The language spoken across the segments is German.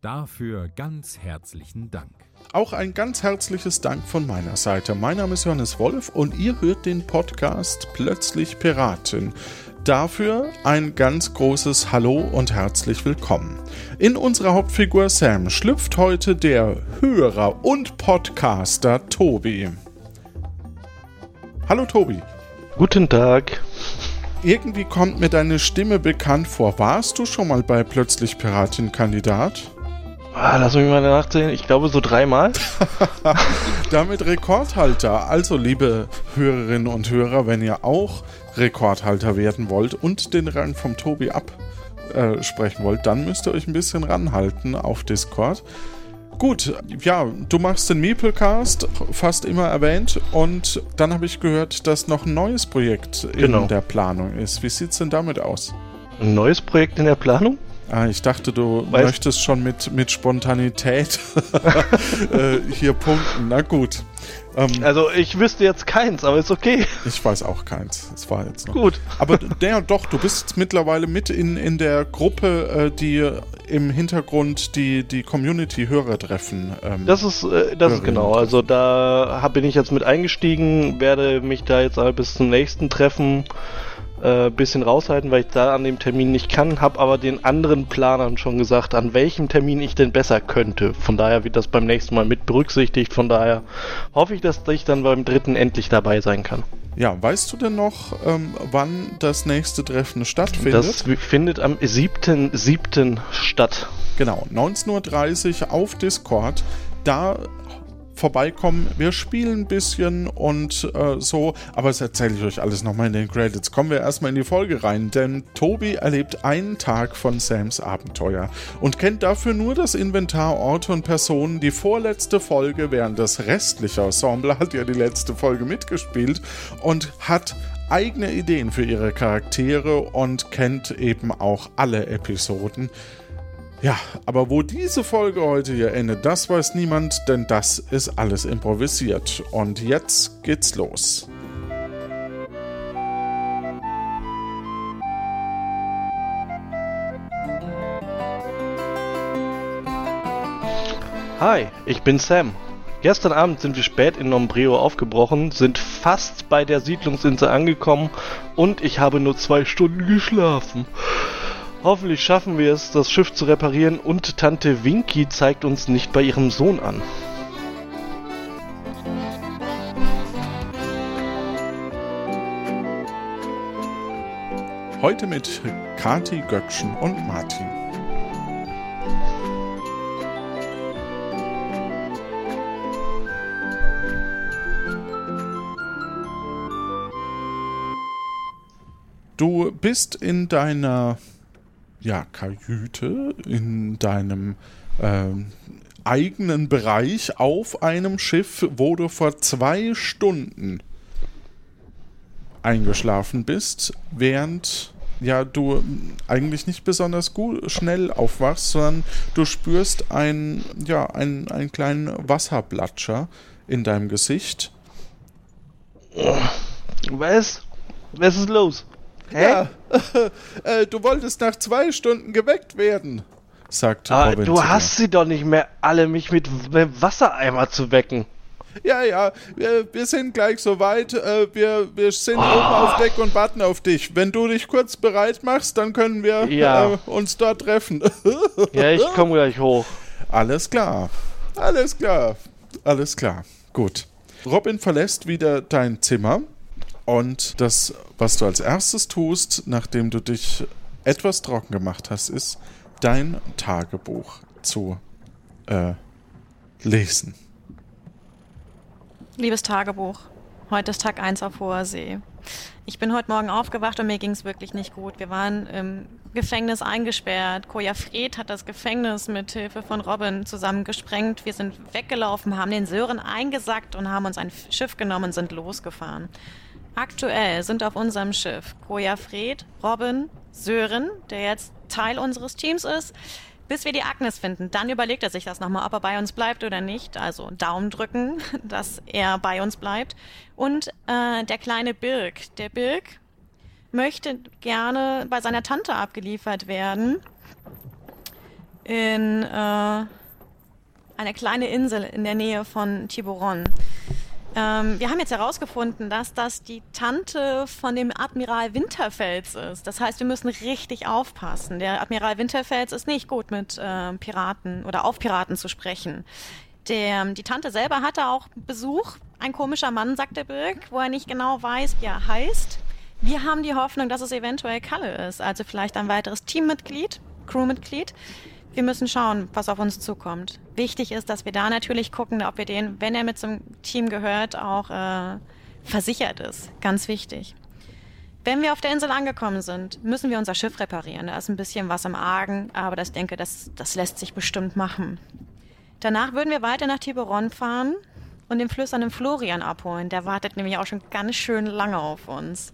Dafür ganz herzlichen Dank. Auch ein ganz herzliches Dank von meiner Seite. Mein Name ist Johannes Wolf und ihr hört den Podcast Plötzlich Piraten. Dafür ein ganz großes Hallo und herzlich willkommen. In unserer Hauptfigur Sam schlüpft heute der Hörer und Podcaster Tobi. Hallo Tobi. Guten Tag. Irgendwie kommt mir deine Stimme bekannt vor. Warst du schon mal bei Plötzlich Piratin-Kandidat? Ah, lass mich mal nachsehen. Ich glaube so dreimal. Damit Rekordhalter. Also, liebe Hörerinnen und Hörer, wenn ihr auch Rekordhalter werden wollt und den Rang vom Tobi absprechen äh, wollt, dann müsst ihr euch ein bisschen ranhalten auf Discord. Gut, ja, du machst den Meeplecast, fast immer erwähnt, und dann habe ich gehört, dass noch ein neues Projekt genau. in der Planung ist. Wie sieht es denn damit aus? Ein neues Projekt in der Planung? Ah, ich dachte, du weißt möchtest schon mit, mit Spontanität äh, hier punkten. Na gut. Ähm, also ich wüsste jetzt keins, aber ist okay. Ich weiß auch keins. Es war jetzt noch. Gut. Aber der doch, du bist mittlerweile mit in, in der Gruppe, äh, die im Hintergrund die, die Community-Hörer treffen. Ähm, das ist, äh, das ist genau. Also da hab, bin ich jetzt mit eingestiegen, werde mich da jetzt bis zum nächsten Treffen äh, bisschen raushalten, weil ich da an dem Termin nicht kann, habe aber den anderen Planern schon gesagt, an welchem Termin ich denn besser könnte. Von daher wird das beim nächsten Mal mit berücksichtigt. Von daher hoffe ich, dass ich dann beim dritten endlich dabei sein kann. Ja, weißt du denn noch, ähm, wann das nächste Treffen stattfindet? Das findet am 7.7. statt. Genau, 19.30 Uhr auf Discord. Da vorbeikommen. Wir spielen ein bisschen und äh, so, aber das erzähle ich euch alles nochmal in den Credits. Kommen wir erstmal in die Folge rein, denn Tobi erlebt einen Tag von Sams Abenteuer und kennt dafür nur das Inventar, Orte und Personen. Die vorletzte Folge, während das restliche Ensemble hat ja die letzte Folge mitgespielt und hat eigene Ideen für ihre Charaktere und kennt eben auch alle Episoden. Ja, aber wo diese Folge heute hier endet, das weiß niemand, denn das ist alles improvisiert. Und jetzt geht's los. Hi, ich bin Sam. Gestern Abend sind wir spät in Nombreo aufgebrochen, sind fast bei der Siedlungsinsel angekommen und ich habe nur zwei Stunden geschlafen. Hoffentlich schaffen wir es, das Schiff zu reparieren und Tante Winky zeigt uns nicht bei ihrem Sohn an. Heute mit Kati Göckchen und Martin. Du bist in deiner ja, Kajüte in deinem äh, eigenen Bereich auf einem Schiff, wo du vor zwei Stunden eingeschlafen bist, während ja du eigentlich nicht besonders gut schnell aufwachst, sondern du spürst ein ja ein, einen kleinen Wasserblatscher in deinem Gesicht. Was? Was ist los? Hä? Ja, äh, du wolltest nach zwei Stunden geweckt werden, sagt Aber Robin. Du hast sie doch nicht mehr alle, mich mit Wassereimer zu wecken. Ja, ja, wir, wir sind gleich soweit. Äh, wir, wir sind oh. oben auf Deck und warten auf dich. Wenn du dich kurz bereit machst, dann können wir ja. äh, uns dort treffen. ja, ich komme gleich hoch. Alles klar. Alles klar. Alles klar. Gut. Robin verlässt wieder dein Zimmer und das, was du als erstes tust, nachdem du dich etwas trocken gemacht hast, ist dein Tagebuch zu äh, lesen. Liebes Tagebuch, heute ist Tag 1 auf hoher See. Ich bin heute Morgen aufgewacht und mir ging es wirklich nicht gut. Wir waren im Gefängnis eingesperrt. Koja Fred hat das Gefängnis mit Hilfe von Robin zusammengesprengt. Wir sind weggelaufen, haben den Sören eingesackt und haben uns ein Schiff genommen und sind losgefahren. Aktuell sind auf unserem Schiff Koja Fred, Robin, Sören, der jetzt Teil unseres Teams ist, bis wir die Agnes finden. Dann überlegt er sich das nochmal, ob er bei uns bleibt oder nicht. Also Daumen drücken, dass er bei uns bleibt. Und äh, der kleine Birk. Der Birk möchte gerne bei seiner Tante abgeliefert werden. In äh, eine kleine Insel in der Nähe von Tiburon. Ähm, wir haben jetzt herausgefunden, dass das die Tante von dem Admiral Winterfels ist. Das heißt, wir müssen richtig aufpassen. Der Admiral Winterfels ist nicht gut mit äh, Piraten oder auf Piraten zu sprechen. Der, die Tante selber hatte auch Besuch. Ein komischer Mann, sagt der Birk, wo er nicht genau weiß, wie er heißt. Wir haben die Hoffnung, dass es eventuell Kalle ist, also vielleicht ein weiteres Teammitglied, Crewmitglied wir müssen schauen, was auf uns zukommt. Wichtig ist, dass wir da natürlich gucken, ob wir den, wenn er mit zum Team gehört, auch äh, versichert ist. Ganz wichtig. Wenn wir auf der Insel angekommen sind, müssen wir unser Schiff reparieren. Da ist ein bisschen was im Argen, aber das denke, das, das lässt sich bestimmt machen. Danach würden wir weiter nach Tiburon fahren und den flüsternden Florian abholen. Der wartet nämlich auch schon ganz schön lange auf uns.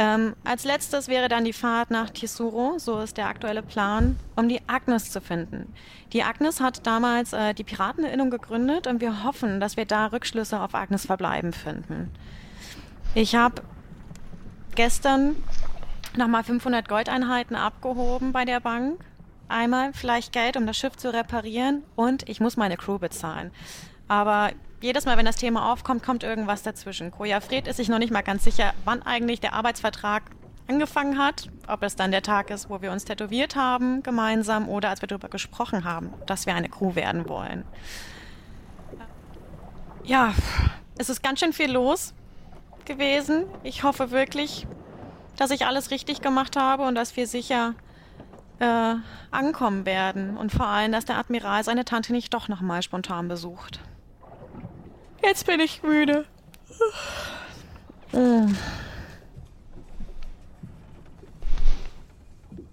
Ähm, als letztes wäre dann die Fahrt nach Tisuro, so ist der aktuelle Plan, um die Agnes zu finden. Die Agnes hat damals äh, die Pirateninnung gegründet und wir hoffen, dass wir da Rückschlüsse auf Agnes Verbleiben finden. Ich habe gestern nochmal 500 Goldeinheiten abgehoben bei der Bank. Einmal vielleicht Geld, um das Schiff zu reparieren und ich muss meine Crew bezahlen. Aber jedes Mal, wenn das Thema aufkommt, kommt irgendwas dazwischen. Koja Fred ist sich noch nicht mal ganz sicher, wann eigentlich der Arbeitsvertrag angefangen hat, ob es dann der Tag ist, wo wir uns tätowiert haben gemeinsam oder als wir darüber gesprochen haben, dass wir eine Crew werden wollen. Ja, es ist ganz schön viel los gewesen. Ich hoffe wirklich, dass ich alles richtig gemacht habe und dass wir sicher äh, ankommen werden und vor allem, dass der Admiral seine Tante nicht doch nochmal spontan besucht. Jetzt bin ich müde.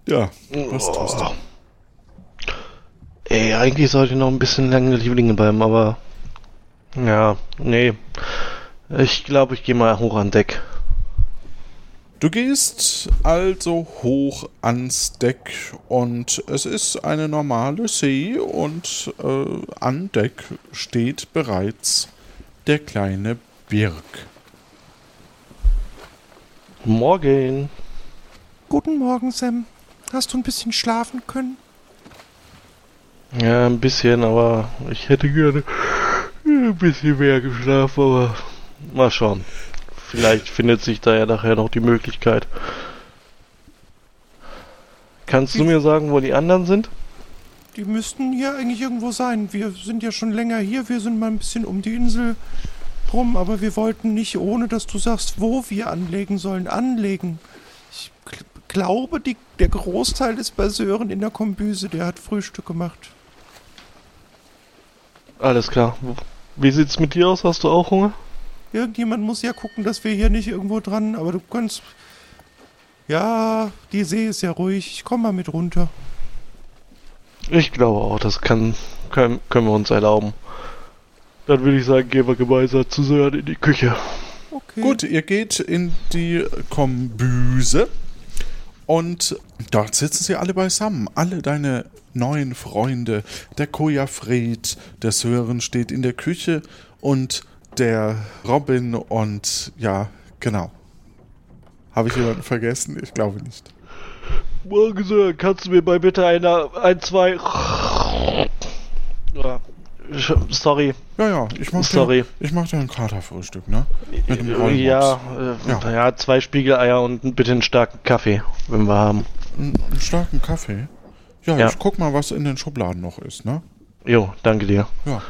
Ja, was tust du? Ey, eigentlich sollte ich noch ein bisschen lange liegen bleiben, aber. Ja, nee. Ich glaube, ich gehe mal hoch an Deck. Du gehst also hoch ans Deck und es ist eine normale See und äh, an Deck steht bereits der kleine Birk. Morgen. Guten Morgen, Sam. Hast du ein bisschen schlafen können? Ja, ein bisschen, aber ich hätte gerne ein bisschen mehr geschlafen, aber mal schauen. Vielleicht findet sich da ja nachher noch die Möglichkeit. Kannst du mir sagen, wo die anderen sind? Die müssten hier eigentlich irgendwo sein. Wir sind ja schon länger hier. Wir sind mal ein bisschen um die Insel rum, aber wir wollten nicht, ohne dass du sagst, wo wir anlegen sollen, anlegen. Ich glaube, die, der Großteil ist bei Sören in der Kombüse. Der hat Frühstück gemacht. Alles klar. Wie sieht's mit dir aus? Hast du auch Hunger? Irgendjemand muss ja gucken, dass wir hier nicht irgendwo dran, aber du kannst. Ja, die See ist ja ruhig. Ich komm mal mit runter. Ich glaube auch, das kann, können, können wir uns erlauben. Dann würde ich sagen, gehen wir gemeinsam zu Sören in die Küche. Okay. Gut, ihr geht in die Kombüse und dort sitzen sie alle beisammen. Alle deine neuen Freunde. Der Koja Fred, der Sören steht in der Küche und der Robin und ja, genau. Habe ich jemanden vergessen? Ich glaube nicht. Morgen, kannst du mir mal bitte einer, ein, zwei. Sorry. Ja, ja, ich mach Sorry. Dir, ich mach dir ein Katerfrühstück, ne? Mit dem ja, äh, ja, ja, zwei Spiegeleier und bitte einen starken Kaffee, wenn wir haben. Einen, einen starken Kaffee? Ja, ja, ich guck mal, was in den Schubladen noch ist, ne? Jo, danke dir. Ja.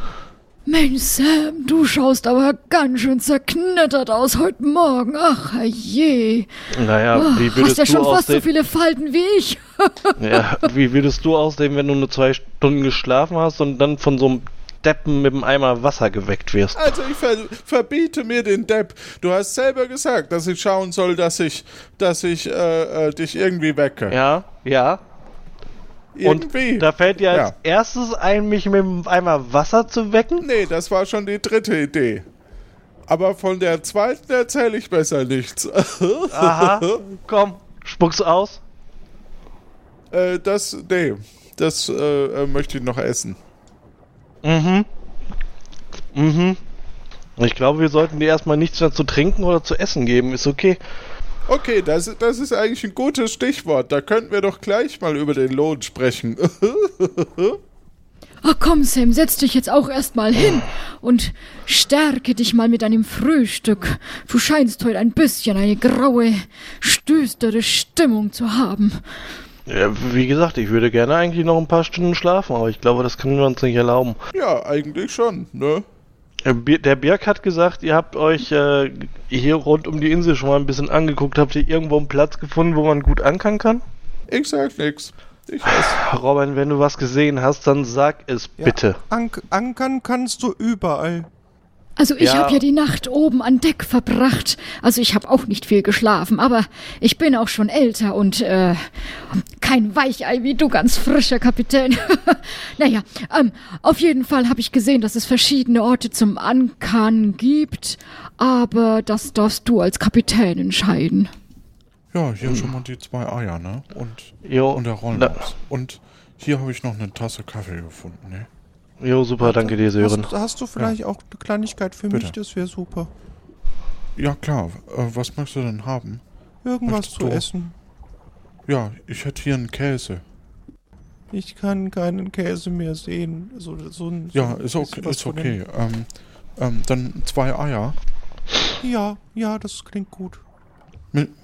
Mensch, Sam, du schaust aber ganz schön zerknittert aus heute Morgen. Ach, je. Naja, wie würdest Hast ja du schon fast so aussehen? viele Falten wie ich. ja, wie würdest du aussehen, wenn du nur zwei Stunden geschlafen hast und dann von so einem Deppen mit einem Eimer Wasser geweckt wirst? Also ich ver verbiete mir den Depp. Du hast selber gesagt, dass ich schauen soll, dass ich, dass ich äh, äh, dich irgendwie wecke. Ja, ja. Irgendwie. Und da fällt dir als Ja. erstes ein, mich mit einem Eimer Wasser zu wecken? Nee, das war schon die dritte Idee. Aber von der zweiten erzähle ich besser nichts. Aha, komm, spuck's aus. äh, das, nee, das äh, äh, möchte ich noch essen. Mhm. Mhm. Ich glaube, wir sollten dir erstmal nichts mehr zu trinken oder zu essen geben. Ist okay. Okay, das, das ist eigentlich ein gutes Stichwort. Da könnten wir doch gleich mal über den Lohn sprechen. Ach komm, Sam, setz dich jetzt auch erstmal hin und stärke dich mal mit einem Frühstück. Du scheinst heute ein bisschen eine graue, stöstere Stimmung zu haben. Ja, wie gesagt, ich würde gerne eigentlich noch ein paar Stunden schlafen, aber ich glaube, das können wir uns nicht erlauben. ja, eigentlich schon, ne? Der Bir- Der Birk hat gesagt, ihr habt euch äh, hier rund um die Insel schon mal ein bisschen angeguckt. Habt ihr irgendwo einen Platz gefunden, wo man gut ankern kann? Ich sag nix. Ich weiß. Robin, wenn du was gesehen hast, dann sag es Ja, bitte. Ank ankern kannst du überall. Also ich Ja. hab ja die Nacht oben an Deck verbracht. Also ich hab auch nicht viel geschlafen, aber ich bin auch schon älter und äh, kein Weichei wie du, ganz frischer Kapitän. naja, ähm, auf jeden Fall habe ich gesehen, dass es verschiedene Orte zum Ankern gibt, aber das darfst du als Kapitän entscheiden. Ja, hier schon mal die zwei Eier, ne? Und, Jo, und der Rollmops. Und hier habe ich noch eine Tasse Kaffee gefunden, ne? Jo, super, danke dir, Sören. Hast, hast du vielleicht auch eine Kleinigkeit für mich? Bitte. Das wäre super. Ja, klar. Äh, was möchtest du denn haben? Irgendwas Möchtest zu du- essen. Ja, ich hätte hier einen Käse. Ich kann keinen Käse mehr sehen. So, so ein, so Ja, ist okay. Ist okay. Ähm, ähm, dann zwei Eier. Ja, ja, das klingt gut.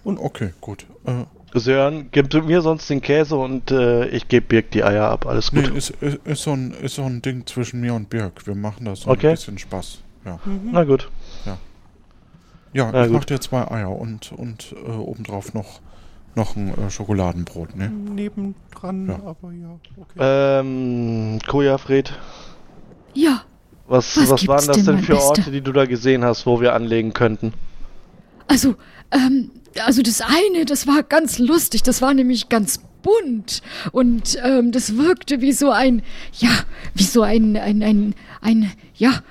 Und okay, gut. Äh, Sören, gib mir sonst den Käse und äh, ich gebe Birk die Eier ab. Alles nee, gut. ist, ist, ist, so ein, ist so ein Ding zwischen mir und Birk. Wir machen das so Okay. ein bisschen Spaß. Ja, Mhm. Na gut. ja Na ich gut. mach dir zwei Eier und, und äh, obendrauf noch, noch ein äh, Schokoladenbrot, ne? Nebendran, Ja. aber ja, okay. Ähm, Koja Fred, Ja, was, Was was, waren das denn, denn für Bester? Orte, die du da gesehen hast, wo wir anlegen könnten? Also, ähm, also das eine, das war ganz lustig, das war nämlich ganz bunt und ähm, das wirkte wie so ein, ja, wie so ein, ein, ein, ein, ja,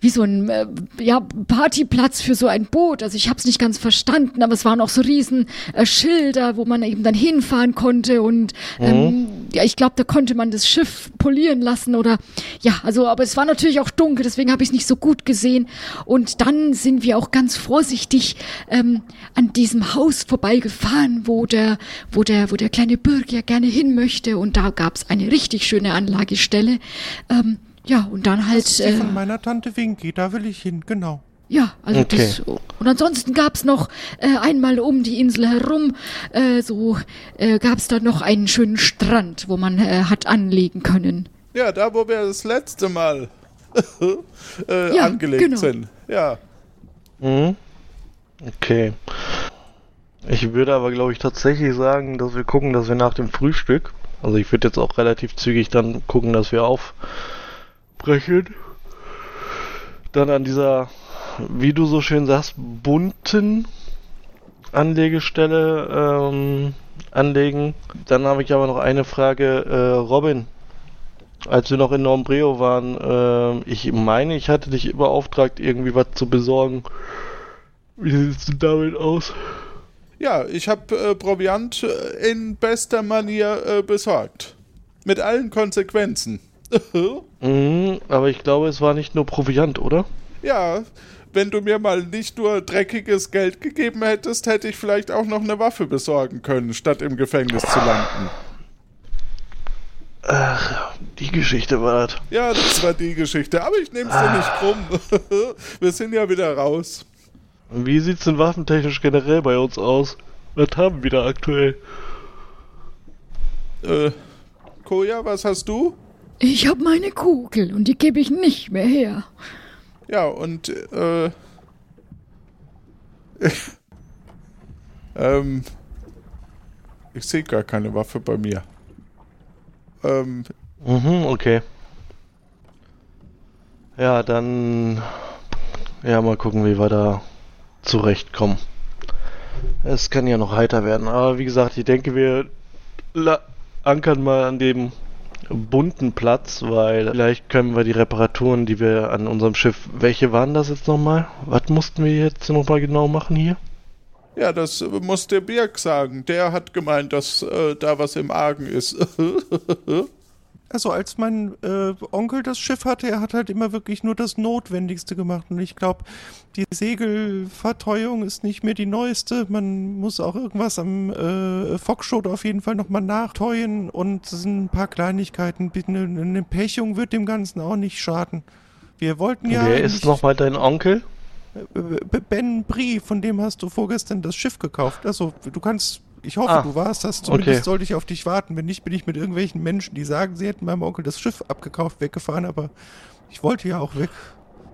wie so ein äh, ja, Partyplatz für so ein Boot. Also ich habe es nicht ganz verstanden, aber es waren auch so riesen äh, Schilder, wo man eben dann hinfahren konnte und ähm, ja, ich glaube, da konnte man das Schiff polieren lassen oder ja, also aber es war natürlich auch dunkel, deswegen habe ich es nicht so gut gesehen. Und dann sind wir auch ganz vorsichtig ähm, an diesem Haus vorbeigefahren, wo der, wo der, wo der kleine Bürger gerne hin möchte. Und da gab es eine richtig schöne Anlagestelle. Ähm, ja, und dann halt. Das ist die Äh, von meiner Tante Winky, da will ich hin, genau. ja, also Okay. das. Und ansonsten gab's noch äh, einmal um die Insel herum, äh, so äh, gab's da noch einen schönen Strand, wo man äh, hat anlegen können. Ja, da wo wir das letzte Mal äh, Ja, angelegt genau. sind. Ja. Mhm. Okay. Ich würde aber, glaube ich, tatsächlich sagen, dass wir gucken, dass wir nach dem Frühstück, also ich würde jetzt auch relativ zügig dann gucken, dass wir aufbrechen, dann an dieser, wie du so schön sagst, bunten Anlegestelle ähm, anlegen. Dann habe ich aber noch eine Frage, äh, Robin. Als wir noch in Nombreo waren, äh, ich meine, ich hatte dich beauftragt, irgendwie was zu besorgen. Wie sieht's denn damit aus? Ja, ich habe äh, Proviant äh, in bester Manier äh, besorgt. Mit allen Konsequenzen. Mhm, aber ich glaube, es war nicht nur Proviant, oder? ja, wenn du mir mal nicht nur dreckiges Geld gegeben hättest, hätte ich vielleicht auch noch eine Waffe besorgen können, statt im Gefängnis zu landen. Die Geschichte war das. Ja, das war die Geschichte, aber ich nehme es dir nicht krumm. Wir sind ja wieder raus. Wie sieht's denn waffentechnisch generell bei uns aus? Was haben wir da aktuell? Äh, Koja, was hast du? Ich hab meine Kugel und die gebe ich nicht mehr her. Ja, und äh. ähm. Ich sehe gar keine Waffe bei mir. Ähm, Mhm, okay. Ja, dann. Ja, mal gucken, wie wir da zurechtkommen. Es kann ja noch heiter werden, aber wie gesagt, ich denke, wir la- ankern mal an dem bunten Platz, weil vielleicht können wir die Reparaturen, die wir an unserem Schiff. Welche waren das jetzt nochmal? Was mussten wir jetzt nochmal genau machen hier? Ja, das muss der Birk sagen. Der hat gemeint, dass äh, da was im Argen ist. Also als mein äh, Onkel das Schiff hatte, er hat halt immer wirklich nur das Notwendigste gemacht. Und ich glaube, die Segelverteuung ist nicht mehr die neueste. Man muss auch irgendwas am äh, Fockschot auf jeden Fall nochmal nachteuen. Und es sind ein paar Kleinigkeiten. Eine, eine Pechung wird dem Ganzen auch nicht schaden. Wir wollten ja... Wer ist nochmal dein Onkel? Äh, Ben Brie, von dem hast du vorgestern das Schiff gekauft. Also du kannst ich hoffe, Ah, du warst das. Zumindest okay. sollte ich auf dich warten. Wenn nicht, bin ich mit irgendwelchen Menschen, die sagen, sie hätten meinem Onkel das Schiff abgekauft, weggefahren. Aber ich wollte ja auch weg.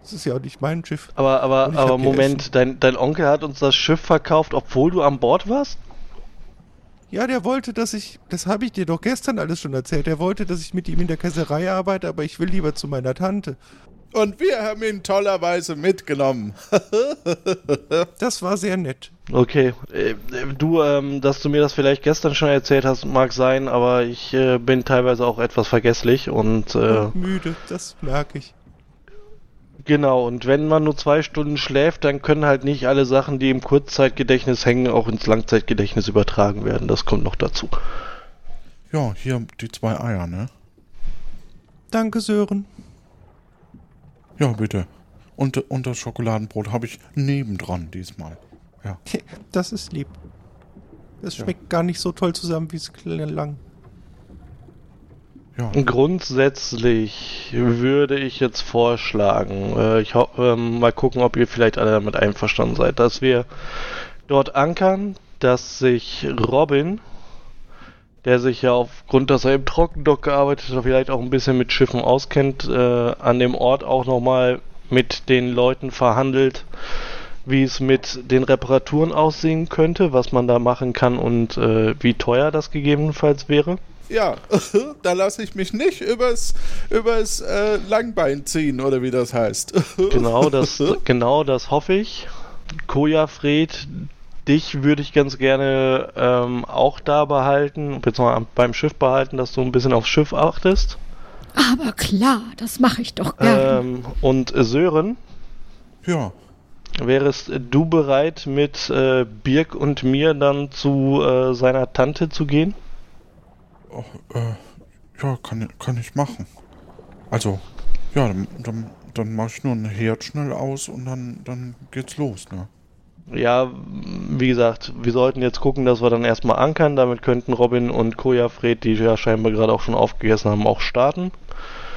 Das ist ja auch nicht mein Schiff. Aber, aber, aber Moment, dein, dein Onkel hat uns das Schiff verkauft, obwohl du an Bord warst? Ja, der wollte, dass ich, das habe ich dir doch gestern alles schon erzählt, der wollte, dass ich mit ihm in der Käserei arbeite, aber ich will lieber zu meiner Tante. Und wir haben ihn tollerweise mitgenommen. Das war sehr nett. Okay, äh, du, ähm, dass du mir das vielleicht gestern schon erzählt hast, mag sein, aber ich äh, bin teilweise auch etwas vergesslich und äh, Und müde, das merke ich. genau, und wenn man nur zwei Stunden schläft, dann können halt nicht alle Sachen, die im Kurzzeitgedächtnis hängen, auch ins Langzeitgedächtnis übertragen werden. Das kommt noch dazu. Ja, hier die zwei Eier, ne? Danke, Sören. Ja, bitte. Und, und das Schokoladenbrot habe ich nebendran diesmal. Ja. Das ist lieb. Es Ja. schmeckt gar nicht so toll zusammen, wie es klang. Ja. Grundsätzlich würde ich jetzt vorschlagen, äh, ich ho ähm, mal gucken, ob ihr vielleicht alle damit einverstanden seid, dass wir dort ankern, dass sich Robin, der sich ja aufgrund, dass er im Trockendock gearbeitet hat, vielleicht auch ein bisschen mit Schiffen auskennt, äh, an dem Ort auch nochmal mit den Leuten verhandelt, wie es mit den Reparaturen aussehen könnte, was man da machen kann und äh, wie teuer das gegebenenfalls wäre. Ja, da lasse ich mich nicht übers, übers äh, Langbein ziehen, oder wie das heißt. Genau das, genau das hoffe ich. Koja Fred, dich würde ich ganz gerne ähm, auch da behalten, beziehungsweise beim Schiff behalten, dass du ein bisschen aufs Schiff achtest. Aber klar, das mache ich doch gern. Ähm, und Sören, Ja, wärest du bereit, mit äh, Birk und mir dann zu äh, seiner Tante zu gehen? oh, äh, ja, kann, kann ich machen. Also, ja, dann, dann, dann mache ich nur ein Herd schnell aus und dann, dann geht's los, ne? Ja, wie gesagt, wir sollten jetzt gucken, dass wir dann erstmal ankern. Damit könnten Robin und Koja Fred, die ja scheinbar gerade auch schon aufgegessen haben, auch starten.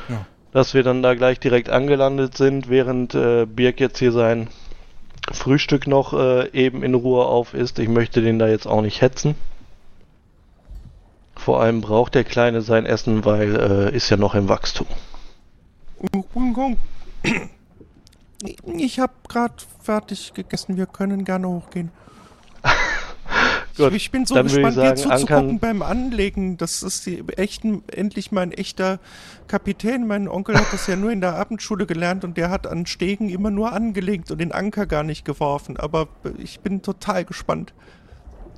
Ja. Dass wir dann da gleich direkt angelandet sind, während äh, Birk jetzt hier sein Frühstück noch äh, eben in Ruhe auf ist. Ich möchte den da jetzt auch nicht hetzen. Vor allem braucht der Kleine sein Essen, weil äh, ist ja noch im Wachstum. Ich habe gerade fertig gegessen. Wir können gerne hochgehen. Gut, ich bin so ich gespannt, dir sagen, zuzugucken ankern- beim Anlegen. Das ist die, echt, ein- endlich mein echter Kapitän. Mein Onkel hat das ja nur in der Abendschule gelernt und der hat an Stegen immer nur angelegt und den Anker gar nicht geworfen. Aber ich bin total gespannt,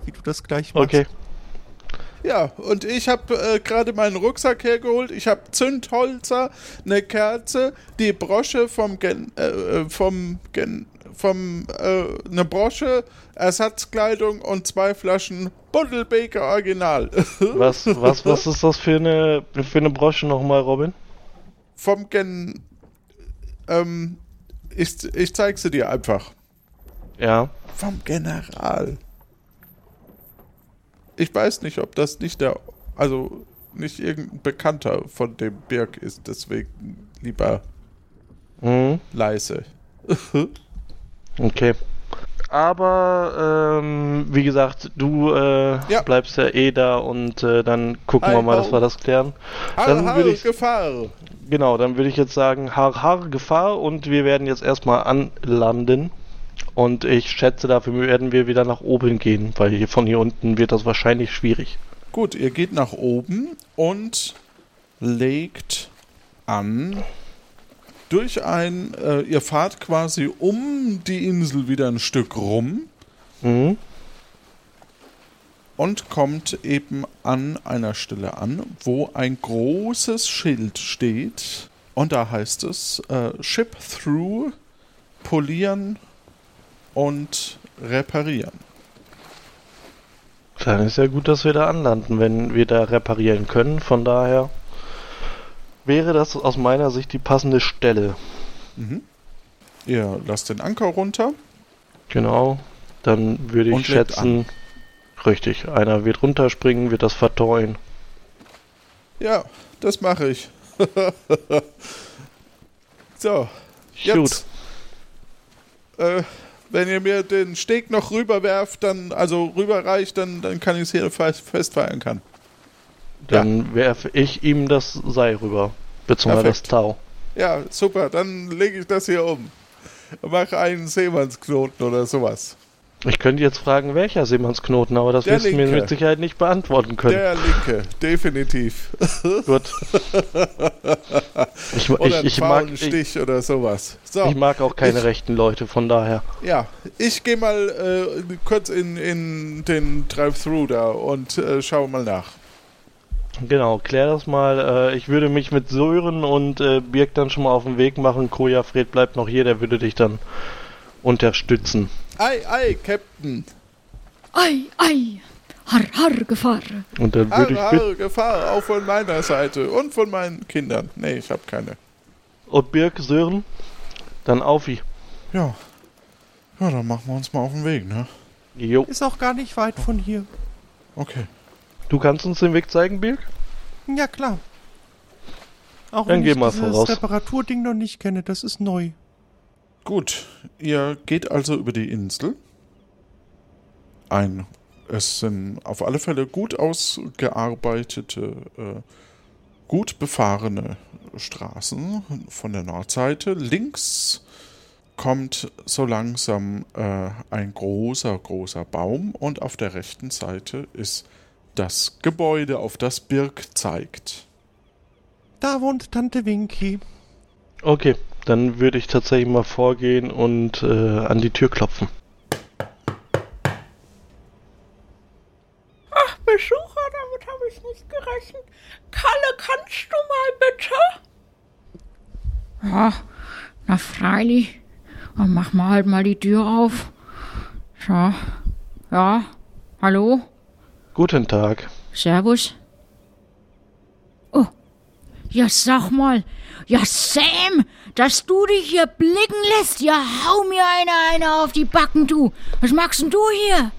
wie du das gleich machst. Okay. Ja, und ich habe äh, gerade meinen Rucksack hergeholt. Ich habe Zündholzer, eine Kerze, die Brosche vom Gen, äh, äh, vom Gen, vom äh, eine Brosche, Ersatzkleidung und zwei Flaschen Buddelbaker Original. Was, was, was ist das für eine, für eine Brosche nochmal, Robin? vom Gen. Ähm, ich, ich zeig sie dir einfach. Ja. Vom General. Ich weiß nicht, ob das nicht der, also nicht irgendein Bekannter von dem Birk ist, deswegen lieber Mhm. leise. Okay. Aber, ähm, wie gesagt, du äh, Ja. bleibst ja eh da und äh, dann gucken wir Hi, mal, dass wir das klären. Har, Dann har, ich, Gefahr. genau, dann würde ich jetzt sagen, har, har, Gefahr und wir werden jetzt erstmal anlanden. Und ich schätze, dafür werden wir wieder nach oben gehen, weil hier von hier unten wird das wahrscheinlich schwierig. Gut, ihr geht nach oben und legt an durch ein, äh, ihr fahrt quasi um die Insel wieder ein Stück rum Mhm. und kommt eben an einer Stelle an, wo ein großes Schild steht. Und da heißt es äh, Ship through, polieren und reparieren. Dann ist ja gut, dass wir da anlanden, wenn wir da reparieren können. Von daher wäre das aus meiner Sicht die passende Stelle. Ihr lasst den Anker runter. Genau. Dann würde ich schätzen, richtig, einer wird runterspringen, wird das verteuen. Ja, das mache ich. so, Gut. jetzt. Äh, wenn ihr mir den Steg noch rüberwerft, dann, also rüberreicht, dann, dann kann ich es hier fest, festfeiern kann. Dann werfe ich ihm das Seil rüber. Beziehungsweise das Perfekt. Tau. Ja, super, dann lege ich das hier um. Mache einen Seemannsknoten oder sowas. Ich könnte jetzt fragen, welcher Seemannsknoten, aber das wirst du mir mit Sicherheit nicht beantworten können. Der linke, definitiv. Gut. Ich, Oder ich, einen ich, mag, faulen ich, Stich oder sowas. So, ich mag auch keine Ich- rechten Leute, von daher. ja, ich gehe mal äh, kurz in, in den Drive-Thru da und äh, schaue mal nach. Genau, klär das mal. Äh, ich würde mich mit Sören und äh, Birk dann schon mal auf den Weg machen. Koja Fred bleibt noch hier, der würde dich dann unterstützen. Ei, ei, Captain. Ei, ei. Har, har, Gefahr. Und dann würde ich Harre, bitten, harre, Gefahr, auch von meiner Seite und von meinen Kindern. Nee, ich habe keine. und Birk, Sören, dann auf wie. Ja. Ja, dann machen wir uns mal auf den Weg, ne? Jo. Ist auch gar nicht weit von hier. Okay. Du kannst uns den Weg zeigen, Birk? Ja, klar. Auch Dann wenn geh ich mal dieses voraus. Reparaturding noch nicht kenne, das ist neu. Gut, ihr geht also über die Insel. Ein, es sind auf alle Fälle gut ausgearbeitete, äh, gut befahrene Straßen von der Nordseite. Links kommt so langsam äh, ein großer, großer Baum und auf der rechten Seite ist das Gebäude, auf das Birk zeigt. Da wohnt Tante Winky. Okay, dann würde ich tatsächlich mal vorgehen und äh, an die Tür klopfen. Besucher, damit habe ich nicht gerechnet. Kalle, kannst du mal bitte? Ja, na freilich. Dann mach mal halt mal die Tür auf. So. Ja. Hallo? Guten Tag. Servus. Ja, sag mal. Ja, Sam, dass du dich hier blicken lässt. Ja, hau mir einer einer auf die Backen, du. Was machst denn du hier?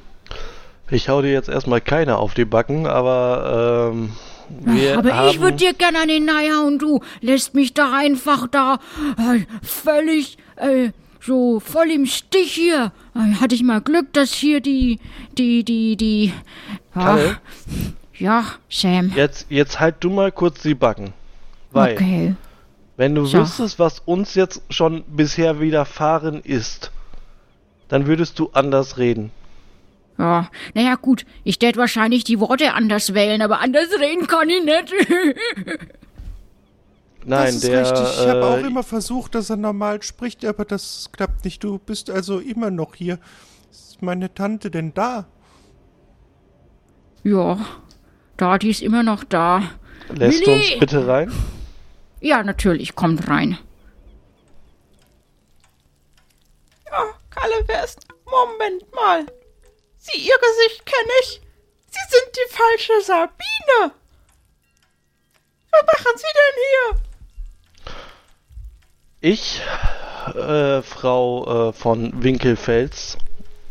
Ich hau dir jetzt erstmal keine auf die Backen, aber ähm, wir Aber haben... ich würde dir gerne an den Nei hauen, du. Lässt mich da einfach da äh, völlig, äh, so voll im Stich hier. Äh, hatte ich mal Glück, dass hier die, die, die, die. Kalle? ja, Sam. Jetzt, jetzt halt du mal kurz die Backen. Weil, Okay. wenn du So. wüsstest, was uns jetzt schon bisher widerfahren ist, dann würdest du anders reden. Ja, naja, gut. Ich tät wahrscheinlich die Worte anders wählen, aber anders reden kann ich nicht. Nein, das ist der. richtig. Ich habe auch äh, immer versucht, dass er normal spricht, aber das klappt nicht. Du bist also immer noch hier. Ist meine Tante denn da? ja, da, die ist immer noch da. lässt Willi! uns bitte rein. Ja, natürlich, kommt rein. Ja, Kalle, wer ist... Moment mal. Sie, Ihr Gesicht kenne ich. Sie sind die falsche Sabine. Was machen Sie denn hier? Ich, äh, Frau äh, von Winkelfels,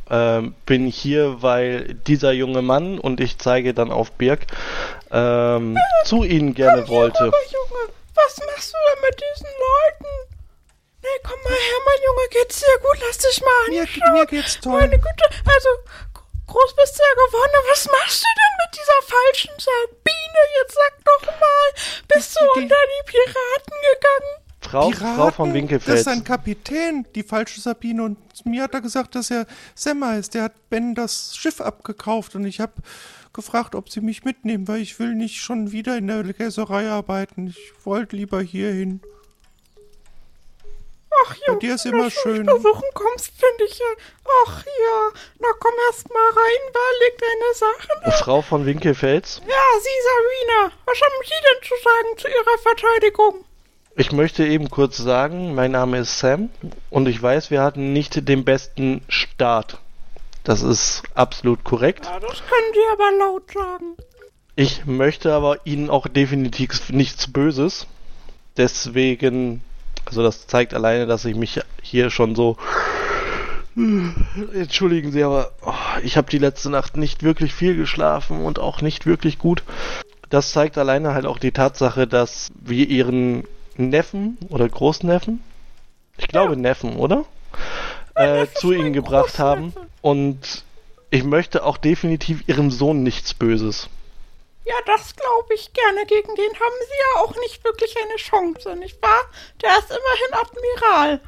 ähm, bin hier, weil dieser junge Mann, und ich zeige dann auf Birk, ähm, zu Ihnen gerne wollte. Aber Junge, was machst du denn mit diesen Leuten? Nee, komm mal her, mein Junge, geht's dir gut? Lass dich mal Mir, anschauen. mir geht's toll. Meine Güte, also groß bist du ja geworden. aber Was machst du denn mit dieser falschen Sabine? Jetzt sag doch mal, bist du unter die Piraten gegangen? Frau, Frau von Das Winkelfels. ist ein Kapitän, die falsche Sabine. Und mir hat er gesagt, dass er Sam heißt. Der hat Ben das Schiff abgekauft. Und ich habe gefragt, ob sie mich mitnehmen, weil ich will nicht schon wieder in der Käserei arbeiten. Ich wollte lieber hierhin. Ach Bei ja, dir ist immer du schön. mich besuchen kommst, finde ich ja. Ach ja, na komm erst mal rein, wer legt deine Sachen? Frau von Winkelfels, Ja, Sie, Sarina, was haben Sie denn zu sagen zu Ihrer Verteidigung? ich möchte eben kurz sagen, mein Name ist Sam und ich weiß, wir hatten nicht den besten Start Das ist absolut korrekt. Ja, das können die aber laut sagen. Ich möchte aber ihnen auch definitiv nichts Böses. Deswegen, also das zeigt alleine, dass ich mich hier schon so. Entschuldigen Sie, aber oh, ich habe die letzte Nacht nicht wirklich viel geschlafen und auch nicht wirklich gut. Das zeigt alleine halt auch die Tatsache, dass wir ihren Neffen oder Großneffen, ich glaube ja. Neffen, oder? Äh, zu ihnen gebracht haben. Und ich möchte auch definitiv ihrem Sohn nichts Böses. Ja, das glaube ich gerne. Gegen den haben sie ja auch nicht wirklich eine Chance, nicht wahr? Der ist immerhin Admiral.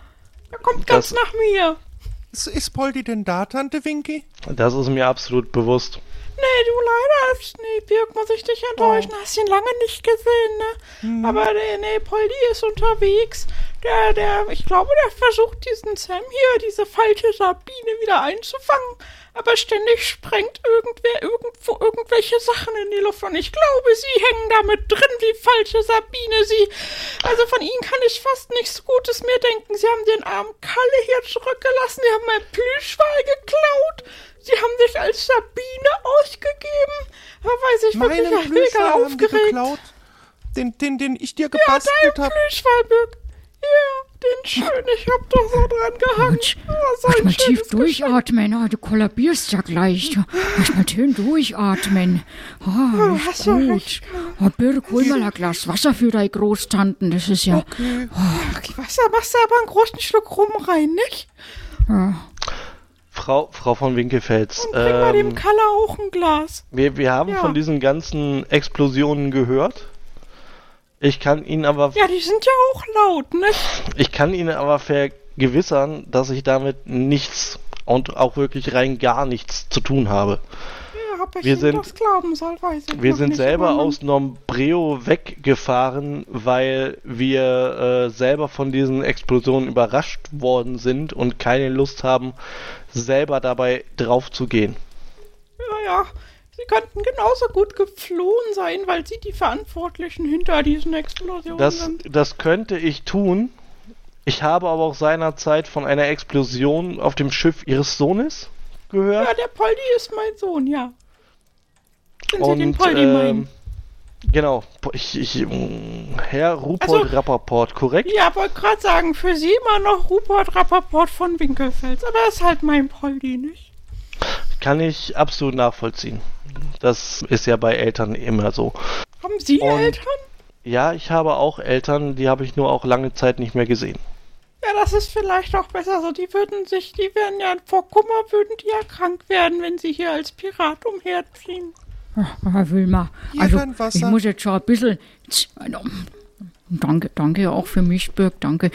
Er kommt ganz das nach mir. Ist, ist Poldi denn da, Tante Winky? Das ist mir absolut bewusst. Nee, du leider, nee, Birk, muss ich dich enttäuschen. Oh. Hast ihn lange nicht gesehen, ne? Hm. Aber nee, nee, Poldi ist unterwegs. Der, der, ich glaube, der versucht diesen Sam hier, diese falsche Sabine wieder einzufangen aber ständig sprengt irgendwer irgendwo irgendwelche Sachen in die Luft und ich glaube, sie hängen damit drin, wie falsche Sabine sie. Also von ihnen kann ich fast nichts Gutes mehr denken. Sie haben den armen Kalle hier zurückgelassen, sie haben mein Plüschwal geklaut, sie haben sich als Sabine ausgegeben. Da weiß ich wirklich, Meinen mega aufgeregt. Geklaut? Den, den, den ich dir gebastelt habe. Ja, dein Plüschwalbück. Ja, den schön. Ich hab doch so dran gehangen. Oh, Mach mal tief durchatmen. Oh, du kollabierst ja gleich. Mach mal schön durchatmen. Oh, oh hast gut. Recht. Oh, Birk, hol mal ein Glas Wasser für deine Großtanten. Das ist ja... Okay. Oh. okay Wasser machst du aber einen großen Schluck rum rein, nicht? Ja. Frau, Frau von Winkelfels. Und bring ähm, mal dem Kalle auch ein Glas. Wir, wir haben ja. von diesen ganzen Explosionen gehört. Ich kann Ihnen aber. Ja, die sind ja auch laut, ne? Ich kann Ihnen aber vergewissern, dass ich damit nichts und auch wirklich rein gar nichts zu tun habe. Ob ich wir sind, das glauben soll, weiß ich Wir sind nicht, selber aus Nombreo weggefahren, weil wir äh, selber von diesen Explosionen überrascht worden sind und keine Lust haben, selber dabei drauf zu gehen. Ja, ja. Sie könnten genauso gut geflohen sein, weil sie die Verantwortlichen hinter diesen Explosionen das, sind. Das könnte ich tun. Ich habe aber auch seinerzeit von einer Explosion auf dem Schiff ihres Sohnes gehört. Ja, der Poldi ist mein Sohn, ja. Wenn Und, Sie den Poldi ähm, meinen. Genau, ich, ich, Herr Rupert also, Rappaport, korrekt? Ja, wollte gerade sagen, für Sie immer noch Rupert Rappaport von Winkelfels, aber er ist halt mein Poldi, nicht? Kann ich absolut nachvollziehen. Das ist ja bei Eltern immer so. Haben Sie Und, Eltern? Ja, ich habe auch Eltern, die habe ich nur auch lange Zeit nicht mehr gesehen. Ja, das ist vielleicht auch besser so. Die würden sich, die werden ja vor Kummer, würden die ja krank werden, wenn sie hier als Pirat umherziehen. Herr Wilma, also ich muss jetzt schon ein bisschen Danke, danke auch für mich, Birg, danke.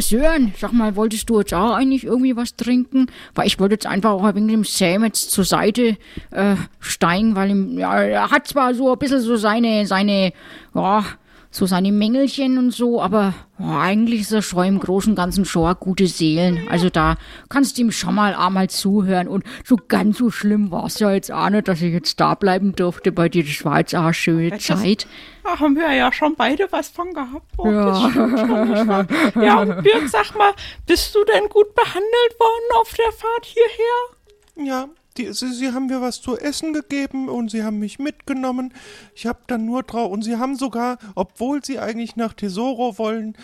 Sören, sag mal, wolltest du jetzt auch eigentlich irgendwie was trinken? Weil ich wollte jetzt einfach auch wegen dem Sam jetzt zur Seite äh, steigen, weil ihm, ja, er hat zwar so ein bisschen so seine, seine, ja, so seine Mängelchen und so, aber oh, eigentlich ist er schon im Großen und Ganzen schon gute Seelen. Also da kannst du ihm schon mal einmal zuhören und so ganz so schlimm war es ja jetzt auch nicht, dass ich jetzt da bleiben durfte bei dir. Das war jetzt auch eine schöne Zeit. Da haben wir ja schon beide was von gehabt. Oh, ja. Schon, ja, und Birk, sag mal, bist du denn gut behandelt worden auf der Fahrt hierher? Ja, die, sie, sie haben mir was zu essen gegeben und sie haben mich mitgenommen. Ich habe dann nur drauf und sie haben sogar, obwohl sie eigentlich nach Tesoro wollen,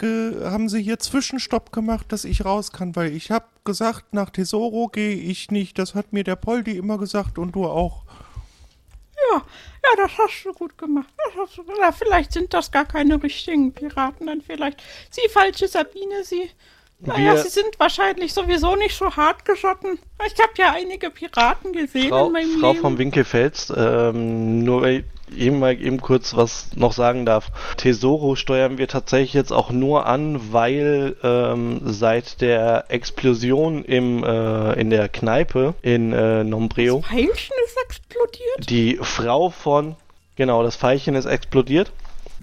haben sie hier Zwischenstopp gemacht, dass ich raus kann, weil ich habe gesagt, nach Tesoro gehe ich nicht. Das hat mir der Poldi immer gesagt und du auch. Ja, ja, das hast du gut gemacht. Du, ja, vielleicht sind das gar keine richtigen Piraten, dann vielleicht sie falsche Sabine, sie naja, sie sind wahrscheinlich sowieso nicht so hart geschotten. Ich habe ja einige Piraten gesehen Frau, in meinem Frau Leben. vom Winkelfels, ähm, nur weil ich eben mal eben kurz was noch sagen darf. Tesoro steuern wir tatsächlich jetzt auch nur an, weil ähm, seit der Explosion im, äh, in der Kneipe in äh, Nombreo. Das Pfeilchen ist explodiert? Die Frau von. Genau, das Pfeilchen ist explodiert.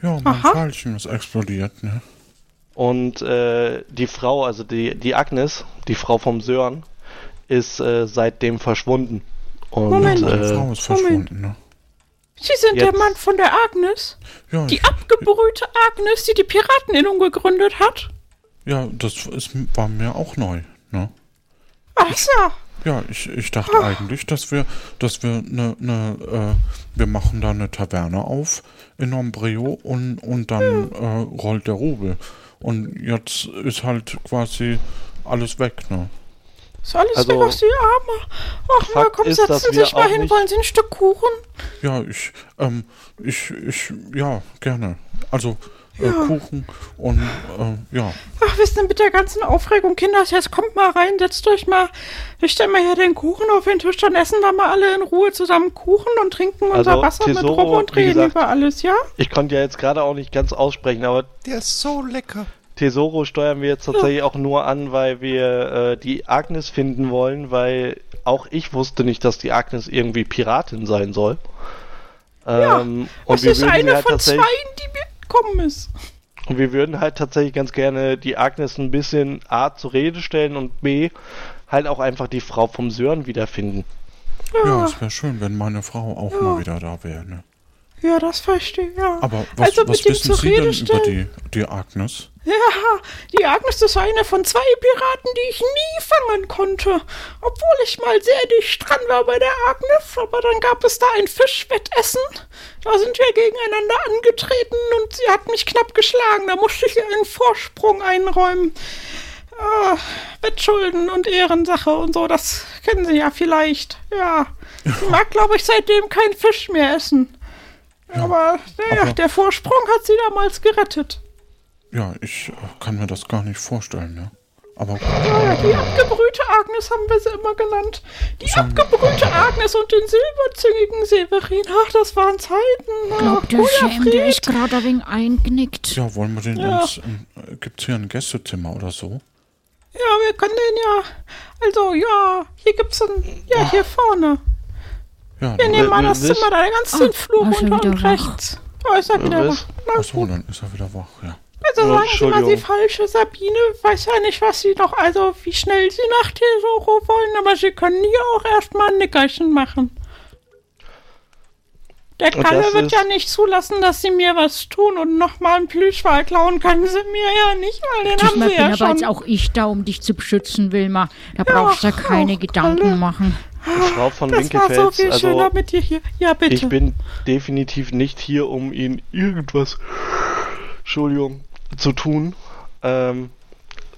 Ja, mein Aha. Pfeilchen ist explodiert, ne? Und äh, die Frau, also die, die Agnes, die Frau vom Sören, ist äh, seitdem verschwunden. Und, Moment, äh, die Frau ist verschwunden, ne? Sie sind jetzt, der Mann von der Agnes? Ja, die ich, abgebrühte Agnes, die die Pirateninnung gegründet hat? Ja, das ist, war mir auch neu, ne? Ach so. Ja, ich, ich dachte eigentlich, dass wir, dass wir eine, ne, äh, wir machen da eine Taverne auf in Ombreo und, und dann äh, rollt der Rubel. Und jetzt ist halt quasi alles weg, ne? Ist alles Also, weg aus die Arme. Ach, Fakt komm, ist, setzen Sie sich mal hin. nicht- Wollen Sie ein Stück Kuchen? Ja, ich, ähm, ich, ich, ja, gerne. Also, äh, Kuchen und, äh, ja. Ach, wisst ihr, mit der ganzen Aufregung, Kinder, jetzt kommt mal rein, setzt euch mal. Ich stelle mal hier den Kuchen auf den Tisch, dann essen wir mal alle in Ruhe zusammen Kuchen und trinken unser Also, Wasser mit Tesoro, Rum und reden gesagt- über alles, ja? Ich konnte ja jetzt gerade auch nicht ganz aussprechen, aber Der ist so lecker. Tesoro steuern wir jetzt tatsächlich auch nur an, weil wir äh, die Agnes finden wollen, weil auch ich wusste nicht, dass die Agnes irgendwie Piratin sein soll. Ähm, und Das wir ist eine halt von zwei, die mir gekommen ist. Und wir würden halt tatsächlich ganz gerne die Agnes ein bisschen A zur Rede stellen und B halt auch einfach die Frau vom Sören wiederfinden. Ja, es wäre schön, wenn meine Frau auch mal wieder da wäre, ne? Ja, das verstehe ich, ja. Aber was, also was wissen zur Sie Rede denn über die, die Agnes? Ja, die Agnes ist eine von zwei Piraten, die ich nie fangen konnte. Obwohl ich mal sehr dicht dran war bei der Agnes, aber dann gab es da ein Fischwettessen. Da sind wir gegeneinander angetreten und sie hat mich knapp geschlagen. Da musste ich ihr einen Vorsprung einräumen. Ah, Wettschulden und Ehrensache und so, das kennen Sie ja vielleicht. Ja, sie mag, glaube ich, seitdem kein Fisch mehr essen. aber, naja, aber- der Vorsprung hat sie damals gerettet. Ja, ich äh, kann mir das gar nicht vorstellen, ne? Aber gut. Ja, die abgebrühte Agnes haben wir sie immer genannt. Die abgebrühte Agnes und den silberzüngigen Severin. Ach, das waren Zeiten. Ich glaube, der Schem, der ist gerade ein wenig eingenickt. Ja, wollen wir den Ja. ins. Ähm, gibt's hier ein Gästezimmer oder so? Ja, wir können den ja. Also, ja, hier gibt's ein. Ja, hier vorne. Ja, Wir nehmen mal das Zimmer da ganz Ah, den Flur schon runter und rechts. Oh, ist er wieder wach. Na Achso, gut. dann ist er wieder wach, ja. Also Oh, sagen Sie mal, Sie Entschuldigung. falsche Sabine. Weiß ja nicht, was Sie noch. Also, wie schnell Sie nach Tesoro wollen, aber Sie können hier auch erstmal ein Nickerchen machen. Der Kalle wird ja nicht zulassen, dass Sie mir was tun und nochmal einen Plüschwal klauen können Sie mir ja nicht, weil den haben Diesmal Sie bin ja aber schon. jetzt auch ich da, um dich zu beschützen, Wilma. Da brauchst du ja keine Gedanken Kalle. machen. Frau von das war so Winkelfels, viel schöner also mit dir hier. Ja, bitte. ich bin definitiv nicht hier, um Ihnen irgendwas, Entschuldigung, zu tun, ähm,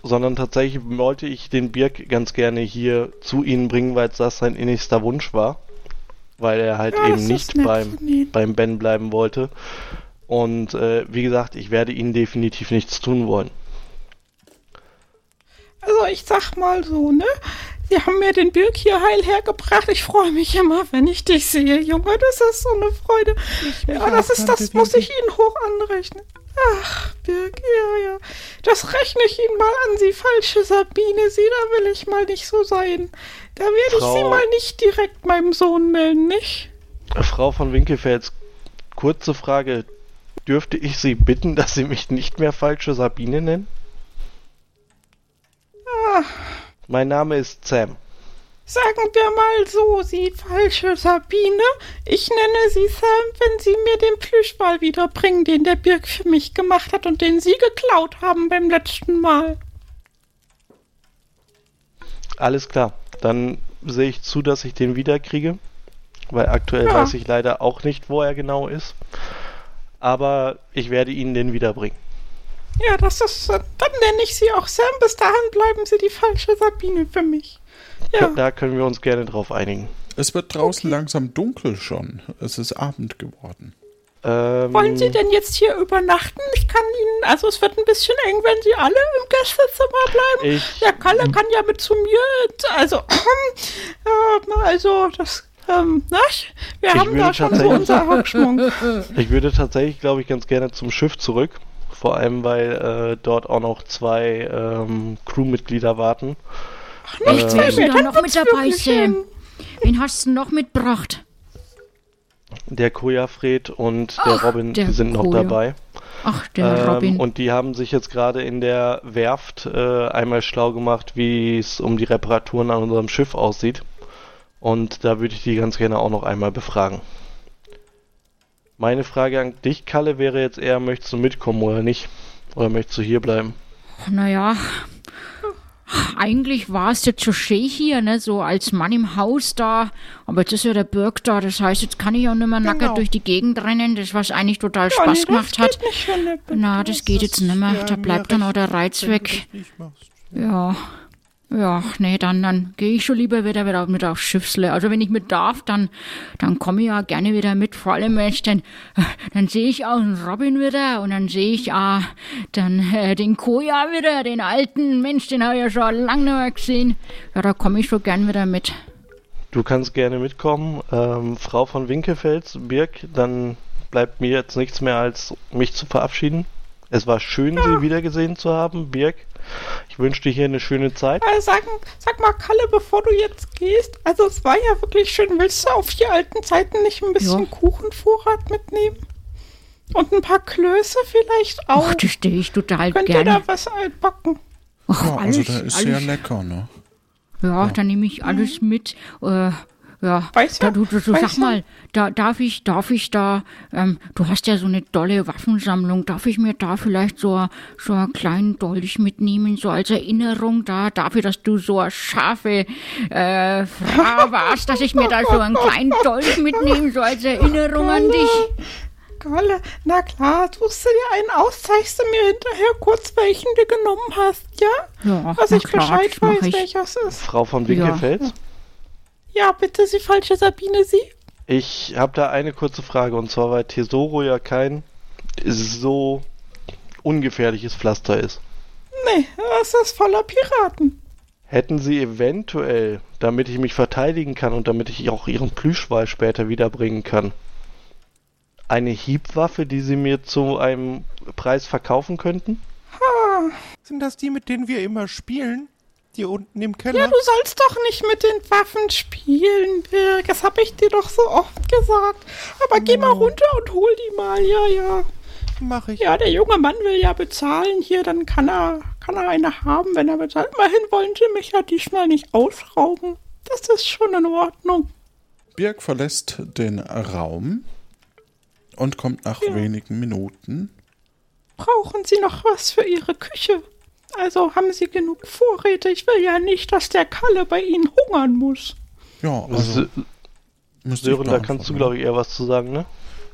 sondern tatsächlich wollte ich den Birk ganz gerne hier zu Ihnen bringen, weil das sein innigster Wunsch war, weil er halt Ja, eben nicht beim, beim Ben bleiben wollte. Und äh, wie gesagt, ich werde Ihnen definitiv nichts tun wollen. Also ich sag mal so, ne? Sie haben mir den Birk hier heil hergebracht. Ich freue mich immer, wenn ich dich sehe, Junge. Das ist so eine Freude. Ja, das ist, das muss ich Ihnen hoch anrechnen. Ach, Birk, ja, ja. Das rechne ich Ihnen mal an, Sie falsche Sabine. Sie, da will ich mal nicht so sein. Da werde ich Sie Frau- mal nicht direkt meinem Sohn melden, nicht? Frau von Winkelfels, kurze Frage. Dürfte ich Sie bitten, dass Sie mich nicht mehr falsche Sabine nennen? Mein Name ist Sam. Sagen wir mal so, Sie falsche Sabine. Ich nenne Sie Sam, wenn Sie mir den Plüschball wiederbringen, den der Birk für mich gemacht hat und den Sie geklaut haben beim letzten Mal. Alles klar. Dann sehe ich zu, dass ich den wiederkriege. Weil aktuell Ja. weiß ich leider auch nicht, wo er genau ist. Aber ich werde Ihnen den wiederbringen. Ja, das ist. äh, Dann nenne ich Sie auch Sam. Bis dahin bleiben Sie die falsche Sabine für mich. Ja. Da können wir uns gerne drauf einigen. Es wird draußen langsam dunkel schon. Es ist Abend geworden. Ähm, Wollen Sie denn jetzt hier übernachten? Ich kann Ihnen. Also, es wird ein bisschen eng, wenn Sie alle im Gästezimmer bleiben. Ich, Der Kalle kann ja mit zu mir. Also, äh, also, das. Ähm, na, wir haben da schon so unser Hauptschwung. ich würde tatsächlich, glaube ich, ganz gerne zum Schiff zurück. Vor allem, weil äh, dort auch noch zwei ähm, Crewmitglieder warten. Echt, Ähm, wer ist denn da noch mit dabei, eng. Wen hast du noch mitgebracht? Der Kojafred und der Ach, Robin, der die sind noch Koja. dabei. Ach, der Ähm, Robin. Und die haben sich jetzt gerade in der Werft äh, einmal schlau gemacht, wie es um die Reparaturen an unserem Schiff aussieht. Und da würde ich die ganz gerne auch noch einmal befragen. Meine Frage an dich, Kalle, wäre jetzt eher, möchtest du mitkommen oder nicht? Oder möchtest du hier bleiben? Naja, eigentlich war es jetzt so schön hier, ne, so als Mann im Haus da. Aber jetzt ist ja der Birk da, das heißt, jetzt kann ich auch nicht mehr Genau. nackert durch die Gegend rennen, das was eigentlich total Ja, Spaß nee, das gemacht hat. nicht, Na, da das geht jetzt nicht mehr, Ja, da bleibt dann auch der Reiz weg. Ja. Ja, nee, dann, dann gehe ich schon lieber wieder, wieder mit aufs Schiffsle. Also wenn ich mit darf, dann, dann komme ich ja gerne wieder mit. Vor allem, wenn ich dann, dann sehe ich auch einen Robin wieder und dann sehe ich auch dann äh, den Koja wieder, den alten Mensch, den habe ich ja schon lange nicht mehr gesehen. Ja, da komme ich schon gern wieder mit. Du kannst gerne mitkommen. Ähm, Frau von Winkelfels, Birk, dann bleibt mir jetzt nichts mehr als mich zu verabschieden. Es war schön, Sie wiedergesehen zu haben, Birk. Ich wünsche dir hier eine schöne Zeit. Äh, sag, sag mal, Kalle, bevor du jetzt gehst, also es war ja wirklich schön. Willst du auf die alten Zeiten nicht ein bisschen Ja. Kuchenvorrat mitnehmen? Und ein paar Klöße vielleicht auch? Ach, das stehe ich total Könnt ihr gerne. da was altbacken? Ach, Ja, also alles, der ist alles. sehr lecker, ne? Ja, dann nehme ich alles mit. Äh, ja, Weiß da, ja, du, du, du weiß sag mal, da, darf ich, darf ich da, ähm, du hast ja so eine tolle Waffensammlung, darf ich mir da vielleicht so, so einen kleinen Dolch mitnehmen, so als Erinnerung da, dafür, dass du so eine scharfe äh, Frau warst, dass ich mir da so einen kleinen Dolch mitnehme, so als Erinnerung an dich. Kalle, na klar, suchst du dir einen aus, zeigst du mir hinterher kurz, welchen du genommen hast, ja? Ja, Dass ich klar, Bescheid weiß, ich. welcher es ist. Frau von Winkelfels, Ja, bitte, Sie falsche Sabine, Sie. ich habe da eine kurze Frage und zwar, weil Tesoro ja kein so ungefährliches Pflaster ist. Nee, das ist voller Piraten. Hätten Sie eventuell, damit ich mich verteidigen kann und damit ich auch Ihren Plüschwal später wiederbringen kann, eine Hiebwaffe, die Sie mir zu einem Preis verkaufen könnten? Sind das die, mit denen wir immer spielen? Die unten im Keller? Ja, du sollst doch nicht mit den Waffen spielen, Birg. Das hab ich dir doch so oft gesagt. Aber geh mal runter und hol die mal, ja, ja. Mach ich. Ja, der junge Mann will ja bezahlen hier, dann kann er, kann er eine haben, wenn er bezahlt. Immerhin wollen sie mich ja diesmal nicht ausrauben. Das ist schon in Ordnung. Birg verlässt den Raum und kommt nach wenigen Minuten. Brauchen Sie noch was für Ihre Küche? Also haben Sie genug Vorräte? Ich will ja nicht, dass der Kalle bei Ihnen hungern muss. Ja, also ich Sören, da kannst du, glaube ich, eher was zu sagen, ne?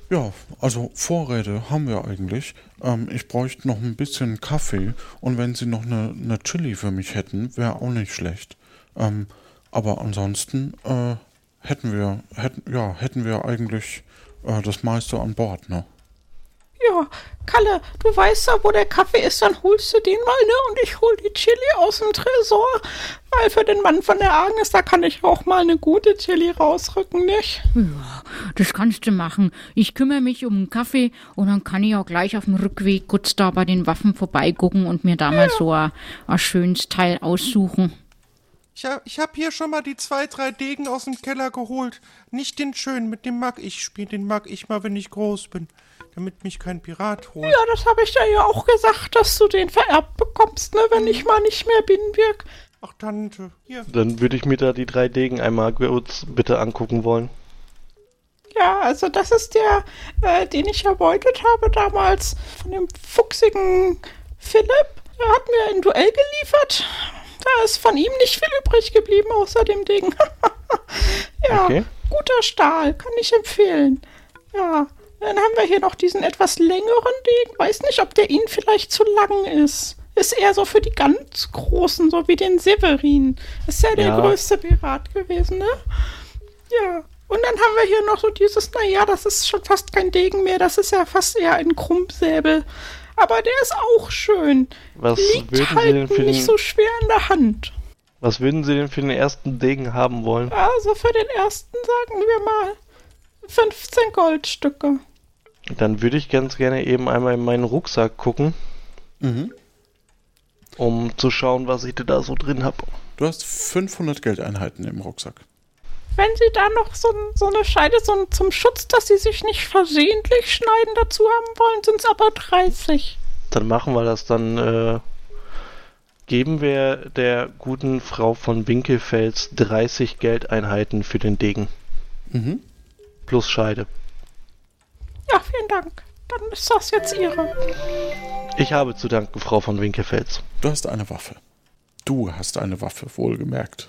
Ja, also Vorräte haben wir eigentlich. Ähm, ich bräuchte noch ein bisschen Kaffee und wenn Sie noch eine, eine Chili für mich hätten, wäre auch nicht schlecht. Ähm, aber ansonsten äh, hätten wir, hätten, ja, hätten wir eigentlich äh, das meiste an Bord, ne? Ja, Kalle, du weißt ja, wo der Kaffee ist, dann holst du den mal, ne? Und ich hol die Chili aus dem Tresor. Weil für den Mann von der Agnes, da kann ich auch mal eine gute Chili rausrücken, nicht? Das kannst du machen. Ich kümmere mich um den Kaffee und dann kann ich auch gleich auf dem Rückweg kurz da bei den Waffen vorbeigucken und mir da mal so ein, ein schönes Teil aussuchen. Ich hab, ich hab hier schon mal die zwei, drei Degen aus dem Keller geholt. Nicht den schönen, mit dem mag ich spielen. Den mag ich mal, wenn ich groß bin. Damit mich kein Pirat holt. Ja, das habe ich dir ja auch gesagt, dass du den vererbt bekommst, ne? Wenn ich mal nicht mehr bin, Birg. Ach, Tante. Hier. Dann würde ich mir da die drei Degen einmal kurz bitte angucken wollen. Ja, also das ist der, äh, den ich erbeutet habe damals von dem fuchsigen Philipp. Er hat mir ein Duell geliefert. Da ist von ihm nicht viel übrig geblieben außer dem Ding. ja, Okay. guter Stahl, kann ich empfehlen. Ja, dann haben wir hier noch diesen etwas längeren Degen. Weiß nicht, ob der Ihnen vielleicht zu lang ist. Ist eher so für die ganz Großen, so wie den Severin. Ist ja der Ja. größte Pirat gewesen, ne? Ja. Und dann haben wir hier noch so dieses, naja, das ist schon fast kein Degen mehr, das ist ja fast eher ein Krummsäbel. Aber der ist auch schön. Was Liegt würden Sie halt denn für nicht den, so schwer in der Hand. was würden Sie denn für den ersten Degen haben wollen? Also für den ersten sagen wir mal 15 Goldstücke. Dann würde ich ganz gerne eben einmal in meinen Rucksack gucken, Mhm. um zu schauen, was ich da so drin habe. Du hast 500 Geldeinheiten im Rucksack. Wenn Sie da noch so, so eine Scheide so, zum Schutz, dass Sie sich nicht versehentlich schneiden dazu haben wollen, sind es aber 30. Dann machen wir das. Dann äh, geben wir der guten Frau von Winkelfels 30 Geldeinheiten für den Degen. Mhm. Plus Scheide. Ja, vielen Dank. Dann ist das jetzt Ihre. Ich habe zu danken, Frau von Winkelfels. Du hast eine Waffe. Du hast eine Waffe, wohlgemerkt.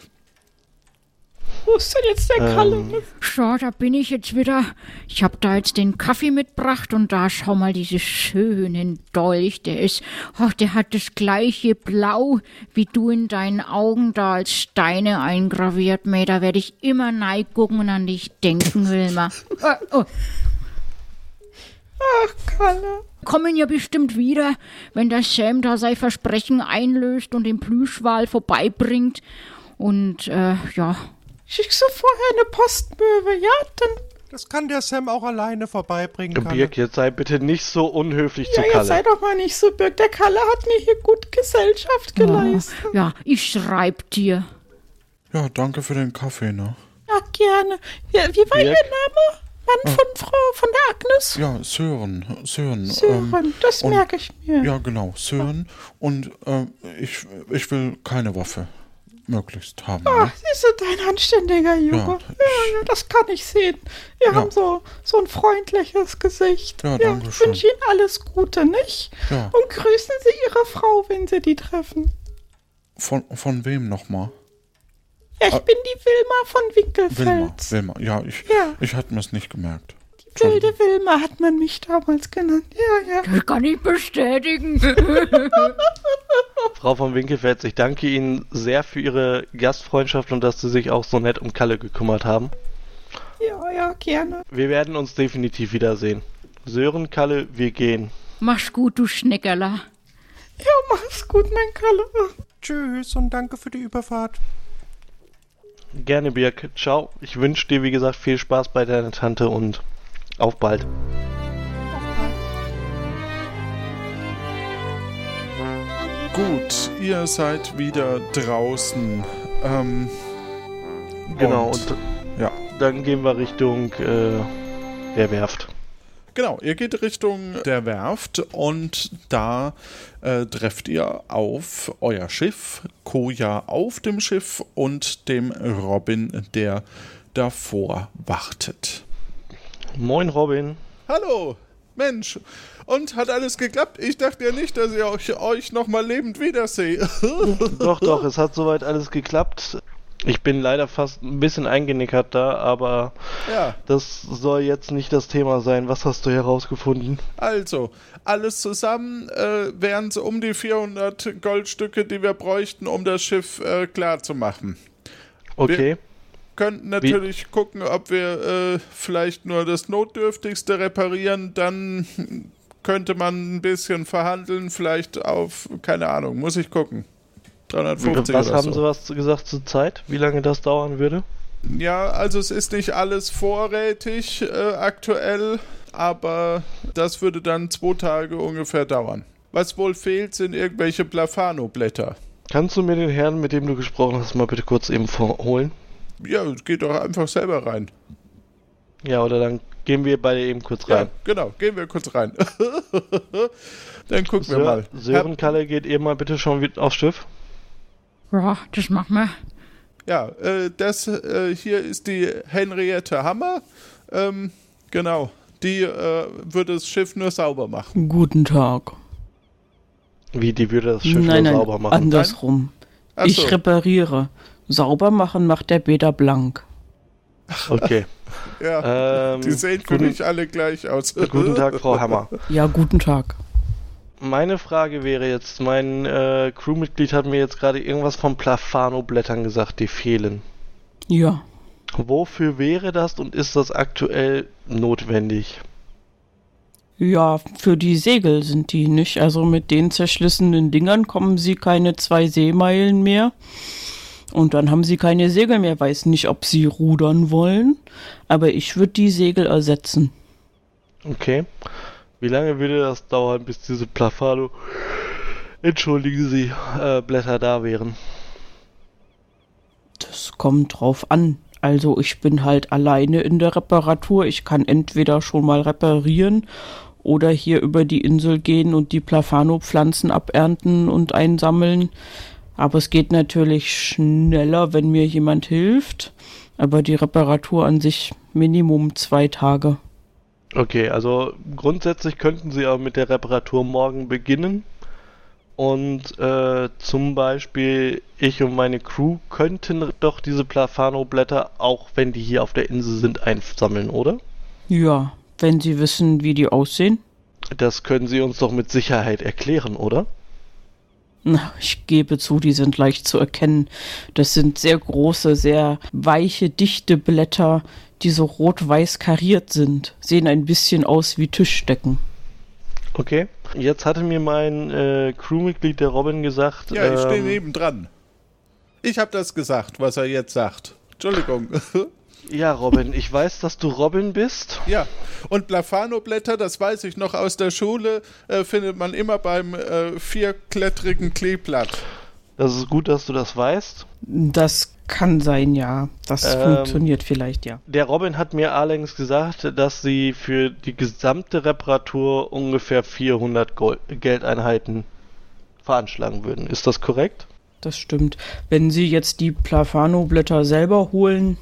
Wo ist denn jetzt der Kalle? Ähm, So, da bin ich jetzt wieder. Ich hab da jetzt den Kaffee mitgebracht und da schau mal diesen schönen Dolch. Der ist, ach, der hat das gleiche Blau wie du in deinen Augen da als Steine eingraviert, Mäh. Da werde ich immer gucken und an dich denken, Wilma. Oh, oh, Ach, Kalle. kommen ja bestimmt wieder, wenn der Sam da sein Versprechen einlöst und den Plüschwal vorbeibringt. Und, äh, ja, Schickst du vorher eine Postmöwe, ja? Dann, Das kann der Sam auch alleine vorbeibringen. Kalle. Birk, jetzt sei bitte nicht so unhöflich ja, zu jetzt sei Kalle. doch mal nicht so birg. Der Kalle hat mir hier gut Gesellschaft geleistet. ja, ich schreib dir. Ja, danke für den Kaffee, ne? Ja, gerne. Ja, wie war Ihr Birk? Name? Mann von Frau, von der Agnes? Ja, Sören. Sören. Sören, ähm, das und- merke ich mir. Ja, genau, Sören. Und äh, ich, ich will keine Waffe möglichst haben. Ach, Ne? Sie sind ein anständiger Junge. Ja, Ja, ja, das kann ich sehen. Wir Ja. haben so, so ein freundliches Gesicht. Ja, ja danke ich schön. wünsche Ihnen alles Gute, nicht? Ja. Und grüßen Sie Ihre Frau, wenn Sie die treffen. Von, von wem nochmal? Ja, ich Ah. bin die Wilma von Wilma. Winkelfels. Wilma. Ja, ich, Ja. ich hatte mir es nicht gemerkt. Die wilde Wilma hat man mich damals genannt. Ja, ja. Das kann ich bestätigen. Frau von Winkelfels, ich danke Ihnen sehr für Ihre Gastfreundschaft und dass Sie sich auch so nett um Kalle gekümmert haben. Ja, ja, gerne. Wir werden uns definitiv wiedersehen. Sören, Kalle, wir gehen. Mach's gut, du Schneckerler. Ja, mach's gut, mein Kalle. Tschüss und danke für die Überfahrt. Gerne, Birk. Ciao. Ich wünsche dir, wie gesagt, viel Spaß bei deiner Tante und auf bald. Gut, ihr seid wieder draußen. Ähm, Genau, und, und ja. dann gehen wir Richtung äh, der Werft. Genau, ihr geht Richtung der Werft und da äh, trefft ihr auf euer Schiff, Koja auf dem Schiff und dem Robin, der davor wartet. Moin, Robin. Hallo, Mensch, und hat alles geklappt? Ich dachte ja nicht, dass ich euch, euch nochmal lebend wiedersehe. Doch, doch, es hat soweit alles geklappt. Ich bin leider fast ein bisschen eingenickert da, aber ja, das soll jetzt nicht das Thema sein. Was hast du herausgefunden? also, alles zusammen äh, wären es um die 400 Goldstücke, die wir bräuchten, um das Schiff äh, klar zu machen. Okay. könnten natürlich gucken, ob wir äh, vielleicht nur das Notdürftigste reparieren. Dann könnte man ein bisschen verhandeln, vielleicht auf, keine Ahnung, muss ich gucken. 350 Was oder haben so. sie was gesagt zur Zeit? Wie lange das dauern würde? Ja, also es ist nicht alles vorrätig äh, aktuell, aber das würde dann zwei Tage ungefähr dauern. Was wohl fehlt, sind irgendwelche Blafano-Blätter. Kannst du mir den Herrn, mit dem du gesprochen hast, mal bitte kurz eben vorholen? Ja, geht doch einfach selber rein. Ja, oder dann gehen wir beide eben kurz Ja, rein. genau, gehen wir kurz rein. dann gucken wir Sö mal. Sören Kalle geht eben mal bitte schon wieder aufs Schiff. Ja, das machen wir. Ja, äh, das äh, hier ist die Henriette Hammer. Ähm, genau. Die äh, würde das Schiff nur sauber machen. Guten Tag. Wie, die würde das Schiff nein, nur nein, sauber machen. andersrum. Ach ich so. repariere. Sauber machen macht der Beta blank. Okay. Ja, Ähm, die sehen für mich alle gleich aus. guten Tag, Frau Hammer. Ja, guten Tag. Meine Frage wäre jetzt, mein äh, Crewmitglied hat mir jetzt gerade irgendwas von Plafano-Blättern gesagt, die fehlen. Ja. Wofür wäre das und ist das aktuell notwendig? Ja, für die Segel sind die nicht. Also mit den zerschlissenen Dingern kommen sie keine zwei Seemeilen mehr. Und dann haben sie keine Segel mehr. Weiß nicht, ob sie rudern wollen. Aber ich würde die Segel ersetzen. Okay. Wie lange würde das dauern, bis diese Plafano, entschuldigen Sie, äh, Blätter da wären? Das kommt drauf an. Also ich bin halt alleine in der Reparatur. Ich kann entweder schon mal reparieren oder hier über die Insel gehen und die Plafano-Pflanzen abernten und einsammeln. Aber es geht natürlich schneller, wenn mir jemand hilft. Aber die Reparatur an sich Minimum zwei Tage. Okay, also grundsätzlich könnten Sie auch mit der Reparatur morgen beginnen Und äh, zum Beispiel ich und meine Crew könnten doch diese Plafano-Blätter, auch wenn die hier auf der Insel sind, einsammeln, oder? Ja, wenn Sie wissen, wie die aussehen. Das können Sie uns doch mit Sicherheit erklären, oder? Na, ich gebe zu, die sind leicht zu erkennen. Das sind sehr große, sehr weiche, dichte Blätter, die so rot-weiß kariert sind. Sehen ein bisschen aus wie Tischdecken. Okay. Jetzt hatte mir mein äh, Crewmitglied, der Robin, gesagt. Ja, ich stehe ähm, nebendran. Ich habe das gesagt, was er jetzt sagt. Entschuldigung. Ja, Robin, ich weiß, dass du Robin bist. ja, und Plafano-Blätter, das weiß ich noch aus der Schule, äh, findet man immer beim äh, vierklettrigen Kleeblatt. Das ist gut, dass du das weißt. Das kann sein, ja. Das Ähm, funktioniert vielleicht, ja. Der Robin hat mir allerdings gesagt, dass sie für die gesamte Reparatur ungefähr 400 Gold Geldeinheiten veranschlagen würden. Ist das korrekt? Das stimmt. Wenn Sie jetzt die Plafano-Blätter selber holen,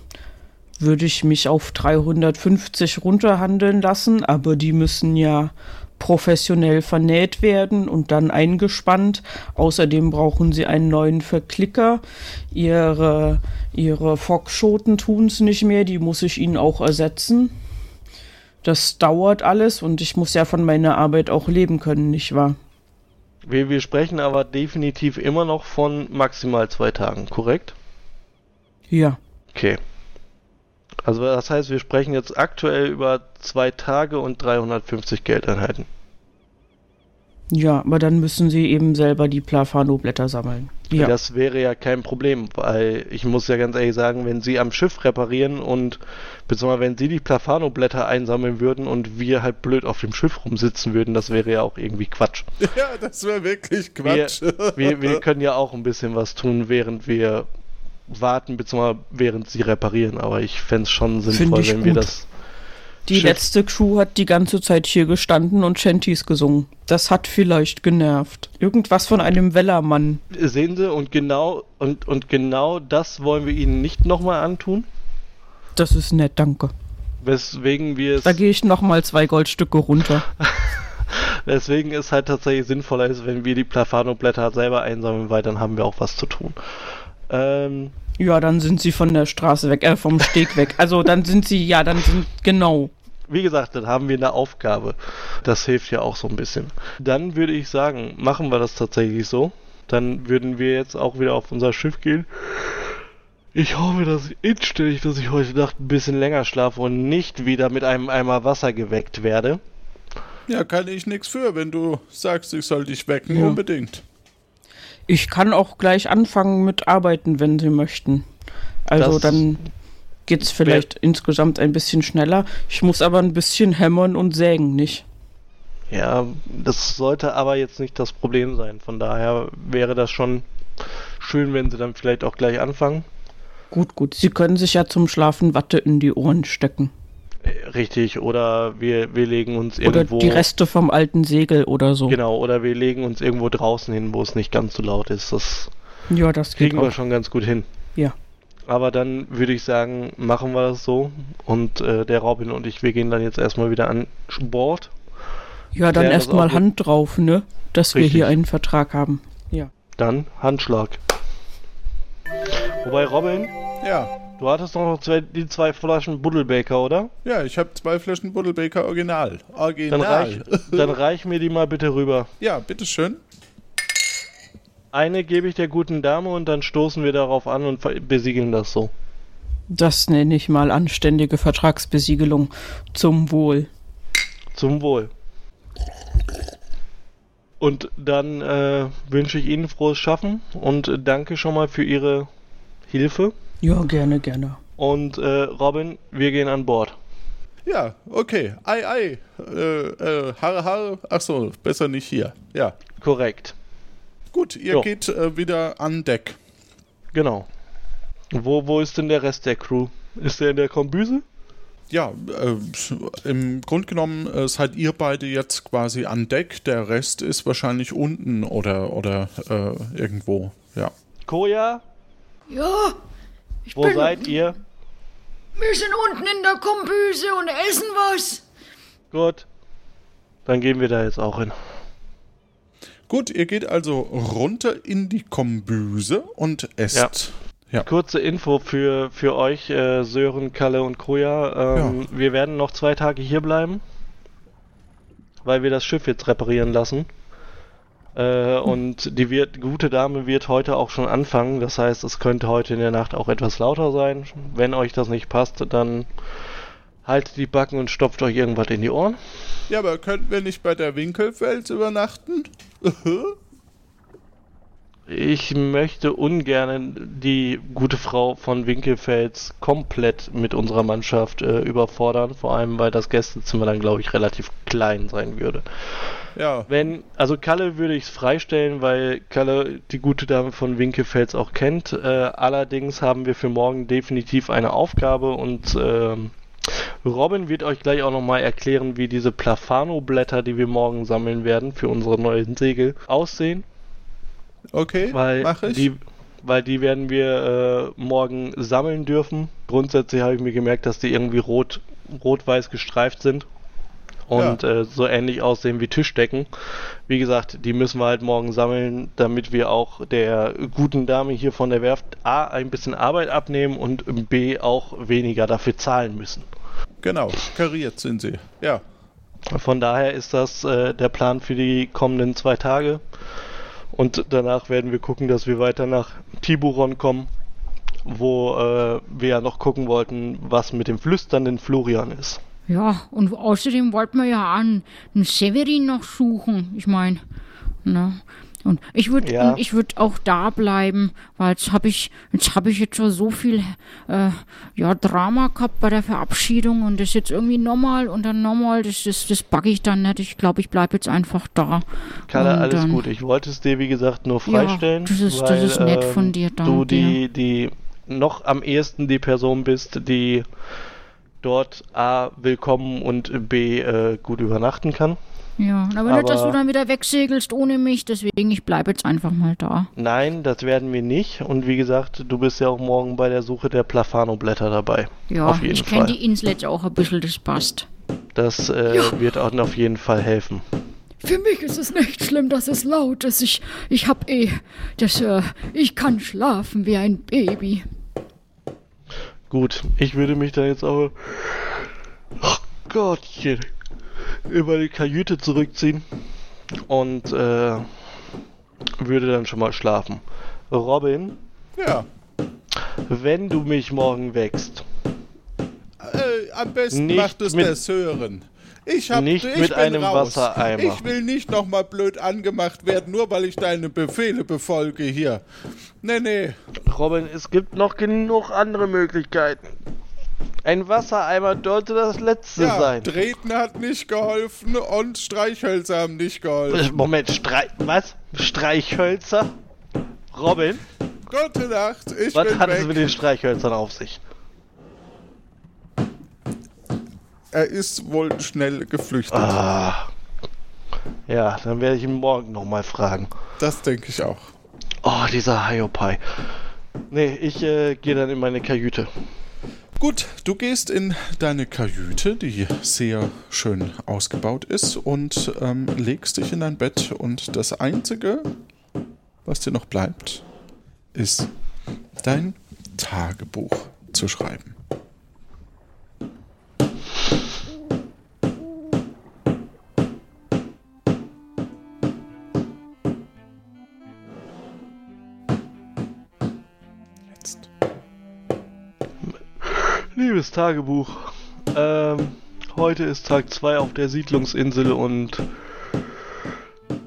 würde ich mich auf 350 runterhandeln lassen, aber die müssen ja professionell vernäht werden und dann eingespannt. Außerdem brauchen sie einen neuen Verklicker. Ihre, ihre Fockschoten tun es nicht mehr, die muss ich ihnen auch ersetzen. Das dauert alles und ich muss ja von meiner Arbeit auch leben können, nicht wahr? Wir, wir sprechen aber definitiv immer noch von maximal zwei Tagen, korrekt? Ja. Okay. Also das heißt, wir sprechen jetzt aktuell über zwei Tage und 350 Geldeinheiten. Ja, aber dann müssen sie eben selber die Plafano-Blätter sammeln. Ja. Das wäre ja kein Problem, weil ich muss ja ganz ehrlich sagen, wenn sie am Schiff reparieren und beziehungsweise wenn sie die Plafano-Blätter einsammeln würden und wir halt blöd auf dem Schiff rumsitzen würden, das wäre ja auch irgendwie Quatsch. Ja, das wäre wirklich Quatsch. Wir, wir, wir können ja auch ein bisschen was tun, während wir warten, beziehungsweise während sie reparieren, aber ich fände es schon sinnvoll, wenn wir gut. das. Die Schiff- letzte Crew hat die ganze Zeit hier gestanden und Shanties gesungen. Das hat vielleicht genervt. Irgendwas von einem Wellermann. Sehen Sie, und genau, und, und genau das wollen wir Ihnen nicht nochmal antun, Das ist nett, danke. weswegen wir es. Da gehe ich nochmal zwei Goldstücke runter. Deswegen ist halt tatsächlich sinnvoller ist, wenn wir die Plafano-Blätter selber einsammeln, weil dann haben wir auch was zu tun. Ähm, Ja, dann sind sie von der Straße weg, äh, vom Steg weg. Also dann sind sie, ja, dann sind, genau. wie gesagt, dann haben wir eine Aufgabe. Das hilft ja auch so ein bisschen. Dann würde ich sagen, machen wir das tatsächlich so. Dann würden wir jetzt auch wieder auf unser Schiff gehen. Ich hoffe, dass ich inständig, dass ich heute Nacht ein bisschen länger schlafe und nicht wieder mit einem Eimer Wasser geweckt werde. Ja, kann ich nichts für, wenn du sagst, ich soll dich wecken, Ja. unbedingt. Ich kann auch gleich anfangen mit Arbeiten, wenn sie möchten. Also Das dann geht's vielleicht insgesamt ein bisschen schneller. Ich muss aber ein bisschen hämmern und sägen, nicht? Ja, das sollte aber jetzt nicht das Problem sein. Von daher wäre das schon schön, wenn sie dann vielleicht auch gleich anfangen. Gut, gut. Sie können sich ja zum Schlafen Watte in die Ohren stecken. Richtig, oder wir, wir legen uns Oder irgendwo. die Reste vom alten Segel oder so. Genau, oder wir legen uns irgendwo draußen hin, wo es nicht ganz so laut ist. Das Ja, das geht kriegen wir schon ganz gut hin. Ja. Aber dann würde ich sagen, machen wir das so. Und äh, der Robin und ich, wir gehen dann jetzt erstmal wieder an Bord. Ja, dann erstmal Hand drauf, ne? Dass wir Richtig. hier einen Vertrag haben. Ja. Dann Handschlag. Wobei, Robin, Ja, du hattest doch noch zwei, die zwei Flaschen Buddelbaker, oder? ja, ich habe zwei Flaschen Buddelbaker Original. Original. Dann reich, dann reich mir die mal bitte rüber. ja, bitteschön. Eine gebe ich der guten Dame und dann stoßen wir darauf an und besiegeln das so. Das nenne ich mal anständige Vertragsbesiegelung. Zum Wohl. Zum Wohl. Und dann äh, wünsche ich Ihnen frohes Schaffen und danke schon mal für Ihre Hilfe. Ja, gerne, gerne. Und äh, Robin, wir gehen an Bord. Ja, okay. Ei, ei. Äh, äh, Haare, Haare. Ach so, besser nicht hier. Ja. Korrekt. Gut, ihr Jo. geht äh, wieder an Deck. Genau. Wo, wo ist denn der Rest der Crew? Ist der in der Kombüse? Ja, äh, im Grunde genommen äh, seid ihr beide jetzt quasi an Deck. Der Rest ist wahrscheinlich unten oder, oder äh, irgendwo. Ja. Koja, Ja, ich wo bin. seid ihr? Wir sind unten in der Kombüse und essen was. Gut. Dann gehen wir da jetzt auch hin. Gut, ihr geht also runter in die Kombüse und esst. Ja. Kurze Info für, für euch, äh, Sören, Kalle und Koja. Ähm, Wir werden noch zwei Tage hier bleiben, weil wir das Schiff jetzt reparieren lassen. Äh, und die wird, gute Dame wird heute auch schon anfangen. Das heißt, es könnte heute in der Nacht auch etwas lauter sein. Wenn euch das nicht passt, dann haltet die Backen und stopft euch irgendwas in die Ohren. Ja, aber könnten wir nicht bei der Winkelfels übernachten? Ich möchte ungern die gute Frau von Winkelfels komplett mit unserer Mannschaft äh, überfordern, vor allem weil das Gästezimmer dann, glaube ich, relativ klein sein würde. Ja. Wenn, also Kalle würde ich es freistellen, weil Kalle die gute Dame von Winkelfels auch kennt. Äh, allerdings haben wir für morgen definitiv eine Aufgabe und ähm, Robin wird euch gleich auch nochmal erklären, wie diese Plafano-Blätter, die wir morgen sammeln werden für unsere neuen Segel, aussehen. Okay, Weil mach ich. die, weil die werden wir äh, morgen sammeln dürfen. Grundsätzlich habe ich mir gemerkt, dass die irgendwie rot, rot-weiß gestreift sind und äh, so ähnlich aussehen wie Tischdecken. Wie gesagt, die müssen wir halt morgen sammeln, damit wir auch der guten Dame hier von der Werft A ein bisschen Arbeit abnehmen und B auch weniger dafür zahlen müssen. Genau, kariert sind sie. Ja. Von daher ist das äh, der Plan für die kommenden zwei Tage. Und danach werden wir gucken, dass wir weiter nach Tiburon kommen, wo äh, wir ja noch gucken wollten, was mit dem flüsternden Florian ist. Ja, und außerdem wollten wir ja einen, einen Severin noch suchen. Ich meine, ne? Und ich würde Ja. ich würde auch da bleiben, weil jetzt habe ich jetzt habe ich jetzt schon so viel äh, ja Drama gehabt bei der Verabschiedung und das jetzt irgendwie nochmal und dann nochmal, das das das backe ich dann nicht. Ich glaube, ich bleibe jetzt einfach da. Und alles dann- gut. Ich wollte es dir, wie gesagt, nur Ja, freistellen. das ist- das weil, ist nett von ähm, dir, Du danke die, die noch am ehesten die Person bist, die dort A, willkommen und B, äh, gut übernachten kann. Ja, aber, nicht, dass du Aber- dann wieder wegsegelst ohne mich, deswegen ich bleibe jetzt einfach mal da. Nein, das werden wir nicht. Und wie gesagt, du bist ja auch morgen bei der Suche der Plafano-Blätter dabei. Ja, ich kenne die Insel jetzt auch ein bisschen, das passt. Das äh, Ja. wird auch auf jeden Fall helfen. Für mich ist es nicht schlimm, dass es laut ist. Ich, ich hab eh, das, äh, ich kann schlafen wie ein Baby. Gut, ich würde mich da jetzt aber. Oh Gottchen. Über die Kajüte zurückziehen. Und äh, würde dann schon mal schlafen. Robin, Ja. wenn du mich morgen wächst, Äh, am besten macht es der Sören. Ich hab, Nicht ich mit einem raus. Wassereimer. Ich will nicht nochmal blöd angemacht werden, nur weil ich deine Befehle befolge hier. Nee, nee. Robin, es gibt noch genug andere Möglichkeiten. Ein Wassereimer sollte das letzte Ja, sein. Treten hat nicht geholfen und Streichhölzer haben nicht geholfen. Moment, Streich. Was? Streichhölzer? Robin, Gute Nacht, ich was bin hat es weg. mit den Streichhölzern auf sich? Er ist wohl schnell geflüchtet. Ah. Ja, dann werde ich ihn morgen nochmal fragen. Das denke ich auch. Oh, dieser Hiopai. Nee, ich äh, gehe dann in meine Kajüte. Gut, du gehst in deine Kajüte, die sehr schön ausgebaut ist, und ähm, legst dich in dein Bett. Und das Einzige, was dir noch bleibt, ist dein Tagebuch zu schreiben. Liebes Tagebuch, ähm, heute ist Tag 2 auf der Siedlungsinsel und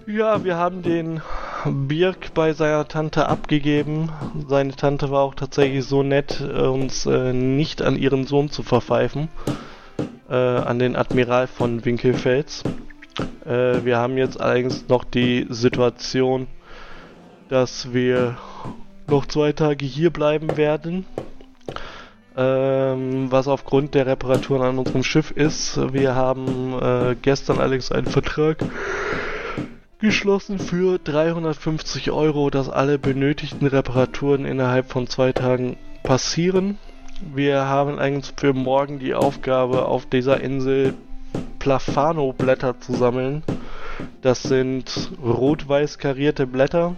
ja, wir haben den Birk bei seiner Tante abgegeben. Seine Tante war auch tatsächlich so nett, äh, uns äh, nicht an ihren Sohn zu verpfeifen, äh, an den Admiral von Winkelfels. Äh, wir haben jetzt allerdings noch die Situation, dass wir noch zwei Tage hier bleiben werden ähm, was aufgrund der Reparaturen an unserem Schiff ist. Wir haben äh, gestern allerdings einen Vertrag geschlossen für 350 Euro, dass alle benötigten Reparaturen innerhalb von zwei Tagen passieren. Wir haben eigentlich für morgen die Aufgabe, auf dieser Insel Plafano-Blätter zu sammeln. Das sind rot-weiß karierte Blätter,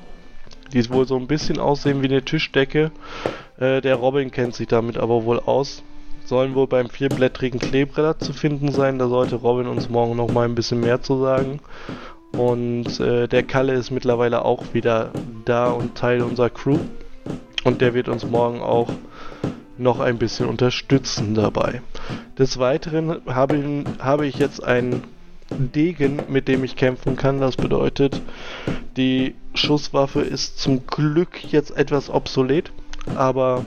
die wohl so ein bisschen aussehen wie eine Tischdecke. Äh, der Robin kennt sich damit aber wohl aus. Sollen wohl beim vierblättrigen Kleebretter zu finden sein. Da sollte Robin uns morgen noch mal ein bisschen mehr zu sagen. Und äh, der Kalle ist mittlerweile auch wieder da und Teil unserer Crew. Und der wird uns morgen auch noch ein bisschen unterstützen dabei. Des Weiteren habe, habe ich jetzt einen Degen, mit dem ich kämpfen kann. Das bedeutet, die Schusswaffe ist zum Glück jetzt etwas obsolet, aber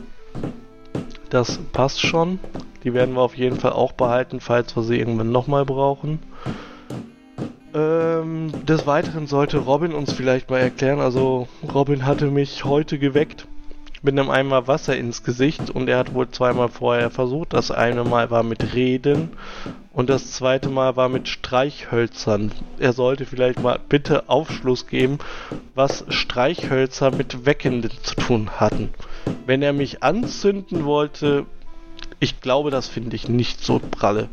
das passt schon. Die werden wir auf jeden Fall auch behalten, falls wir sie irgendwann nochmal brauchen. Ähm, des Weiteren sollte Robin uns vielleicht mal erklären. Also Robin hatte mich heute geweckt mit einem Eimer Wasser ins Gesicht und er hat wohl zweimal vorher versucht. Das eine Mal war mit Reden und das zweite Mal war mit Streichhölzern. Er sollte vielleicht mal bitte Aufschluss geben, was Streichhölzer mit Weckenden zu tun hatten. Wenn er mich anzünden wollte, ich glaube, das finde ich nicht so pralle.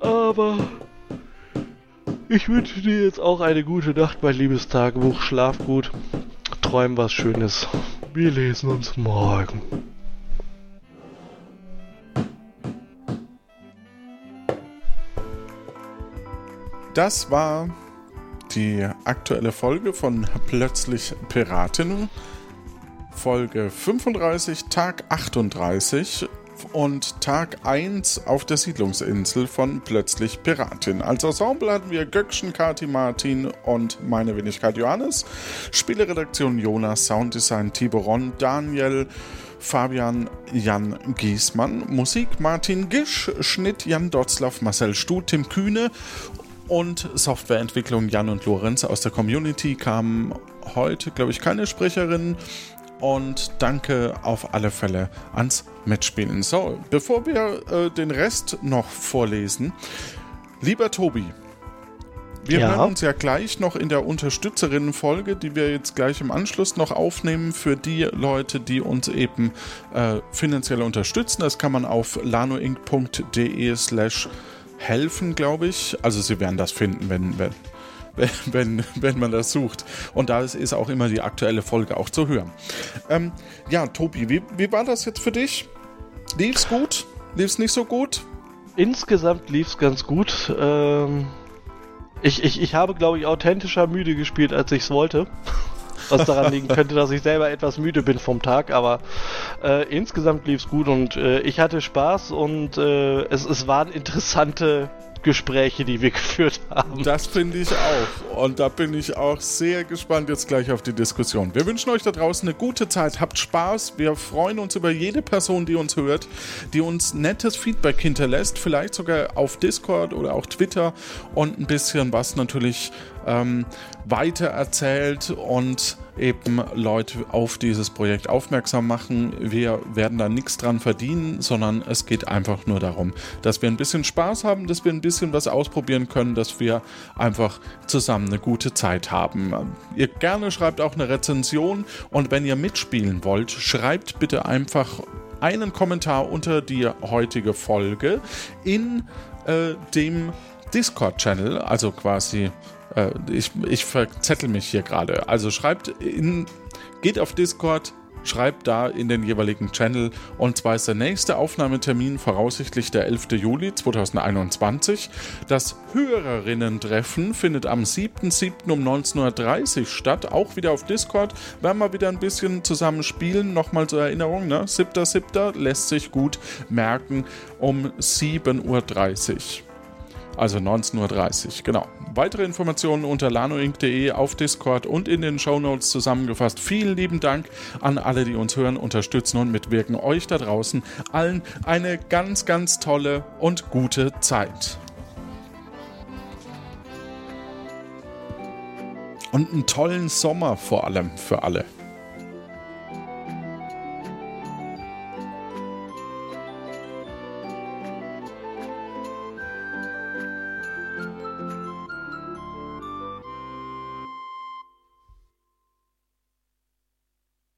Aber ich wünsche dir jetzt auch eine gute Nacht, mein liebes Tagebuch. Schlaf gut träumen was Schönes. Wir lesen uns morgen. Das war die aktuelle Folge von Plötzlich Piratin. Folge 35, Tag 38 und Tag 1 auf der Siedlungsinsel von Plötzlich Piratin. Als Ensemble hatten wir Göckchen, Kati Martin und meine Wenigkeit Johannes. Spieleredaktion Jonas, Sounddesign Tiboron, Daniel, Fabian Jan Giesmann, Musik Martin Gisch, Schnitt Jan Dotzlaff, Marcel Stuh, Tim Kühne und Softwareentwicklung Jan und Lorenz aus der Community kamen heute, glaube ich, keine Sprecherinnen und danke auf alle Fälle ans Mitspielen. So, bevor wir äh, den Rest noch vorlesen, lieber Tobi, wir ja. hören uns ja gleich noch in der Unterstützerinnenfolge, die wir jetzt gleich im Anschluss noch aufnehmen für die Leute, die uns eben äh, finanziell unterstützen. Das kann man auf lanoinc.de slash helfen, glaube ich. Also Sie werden das finden, wenn, wenn, wenn, wenn man das sucht. Und da ist auch immer die aktuelle Folge auch zu hören. Ähm, ja, Tobi, wie, wie war das jetzt für dich? Lief's gut? Lief's nicht so gut? Insgesamt lief's ganz gut. Ähm, ich, ich, ich habe, glaube ich, authentischer müde gespielt, als ich's wollte. Was daran liegen könnte, dass ich selber etwas müde bin vom Tag, aber äh, insgesamt lief's gut und äh, ich hatte Spaß und äh, es, es waren interessante Gespräche, die wir geführt haben. Das finde ich auch. Und da bin ich auch sehr gespannt jetzt gleich auf die Diskussion. Wir wünschen euch da draußen eine gute Zeit. Habt Spaß. Wir freuen uns über jede Person, die uns hört, die uns nettes Feedback hinterlässt. Vielleicht sogar auf Discord oder auch Twitter und ein bisschen was natürlich ähm, weiter erzählt und eben Leute auf dieses Projekt aufmerksam machen. Wir werden da nichts dran verdienen, sondern es geht einfach nur darum, dass wir ein bisschen Spaß haben, dass wir ein bisschen was ausprobieren können, dass wir einfach zusammen eine gute Zeit haben. Ihr gerne schreibt auch eine Rezension und wenn ihr mitspielen wollt, schreibt bitte einfach einen Kommentar unter die heutige Folge in äh, dem Discord-Channel, also quasi äh, ich, ich verzettel mich hier gerade. Also schreibt in, geht auf Discord, schreibt da in den jeweiligen Channel und zwar ist der nächste Aufnahmetermin voraussichtlich der 11. Juli 2021. Das Hörerinnen-Treffen findet am 7.7. um 19.30 Uhr statt, auch wieder auf Discord. Werden wir wieder ein bisschen zusammen spielen, nochmal zur Erinnerung, ne? 7.7. lässt sich gut merken um 7.30 Uhr. Also 19.30 Uhr, genau. Weitere Informationen unter lanoinc.de auf Discord und in den Show Notes zusammengefasst. Vielen lieben Dank an alle, die uns hören, unterstützen und mitwirken. Euch da draußen allen eine ganz, ganz tolle und gute Zeit. Und einen tollen Sommer vor allem für alle.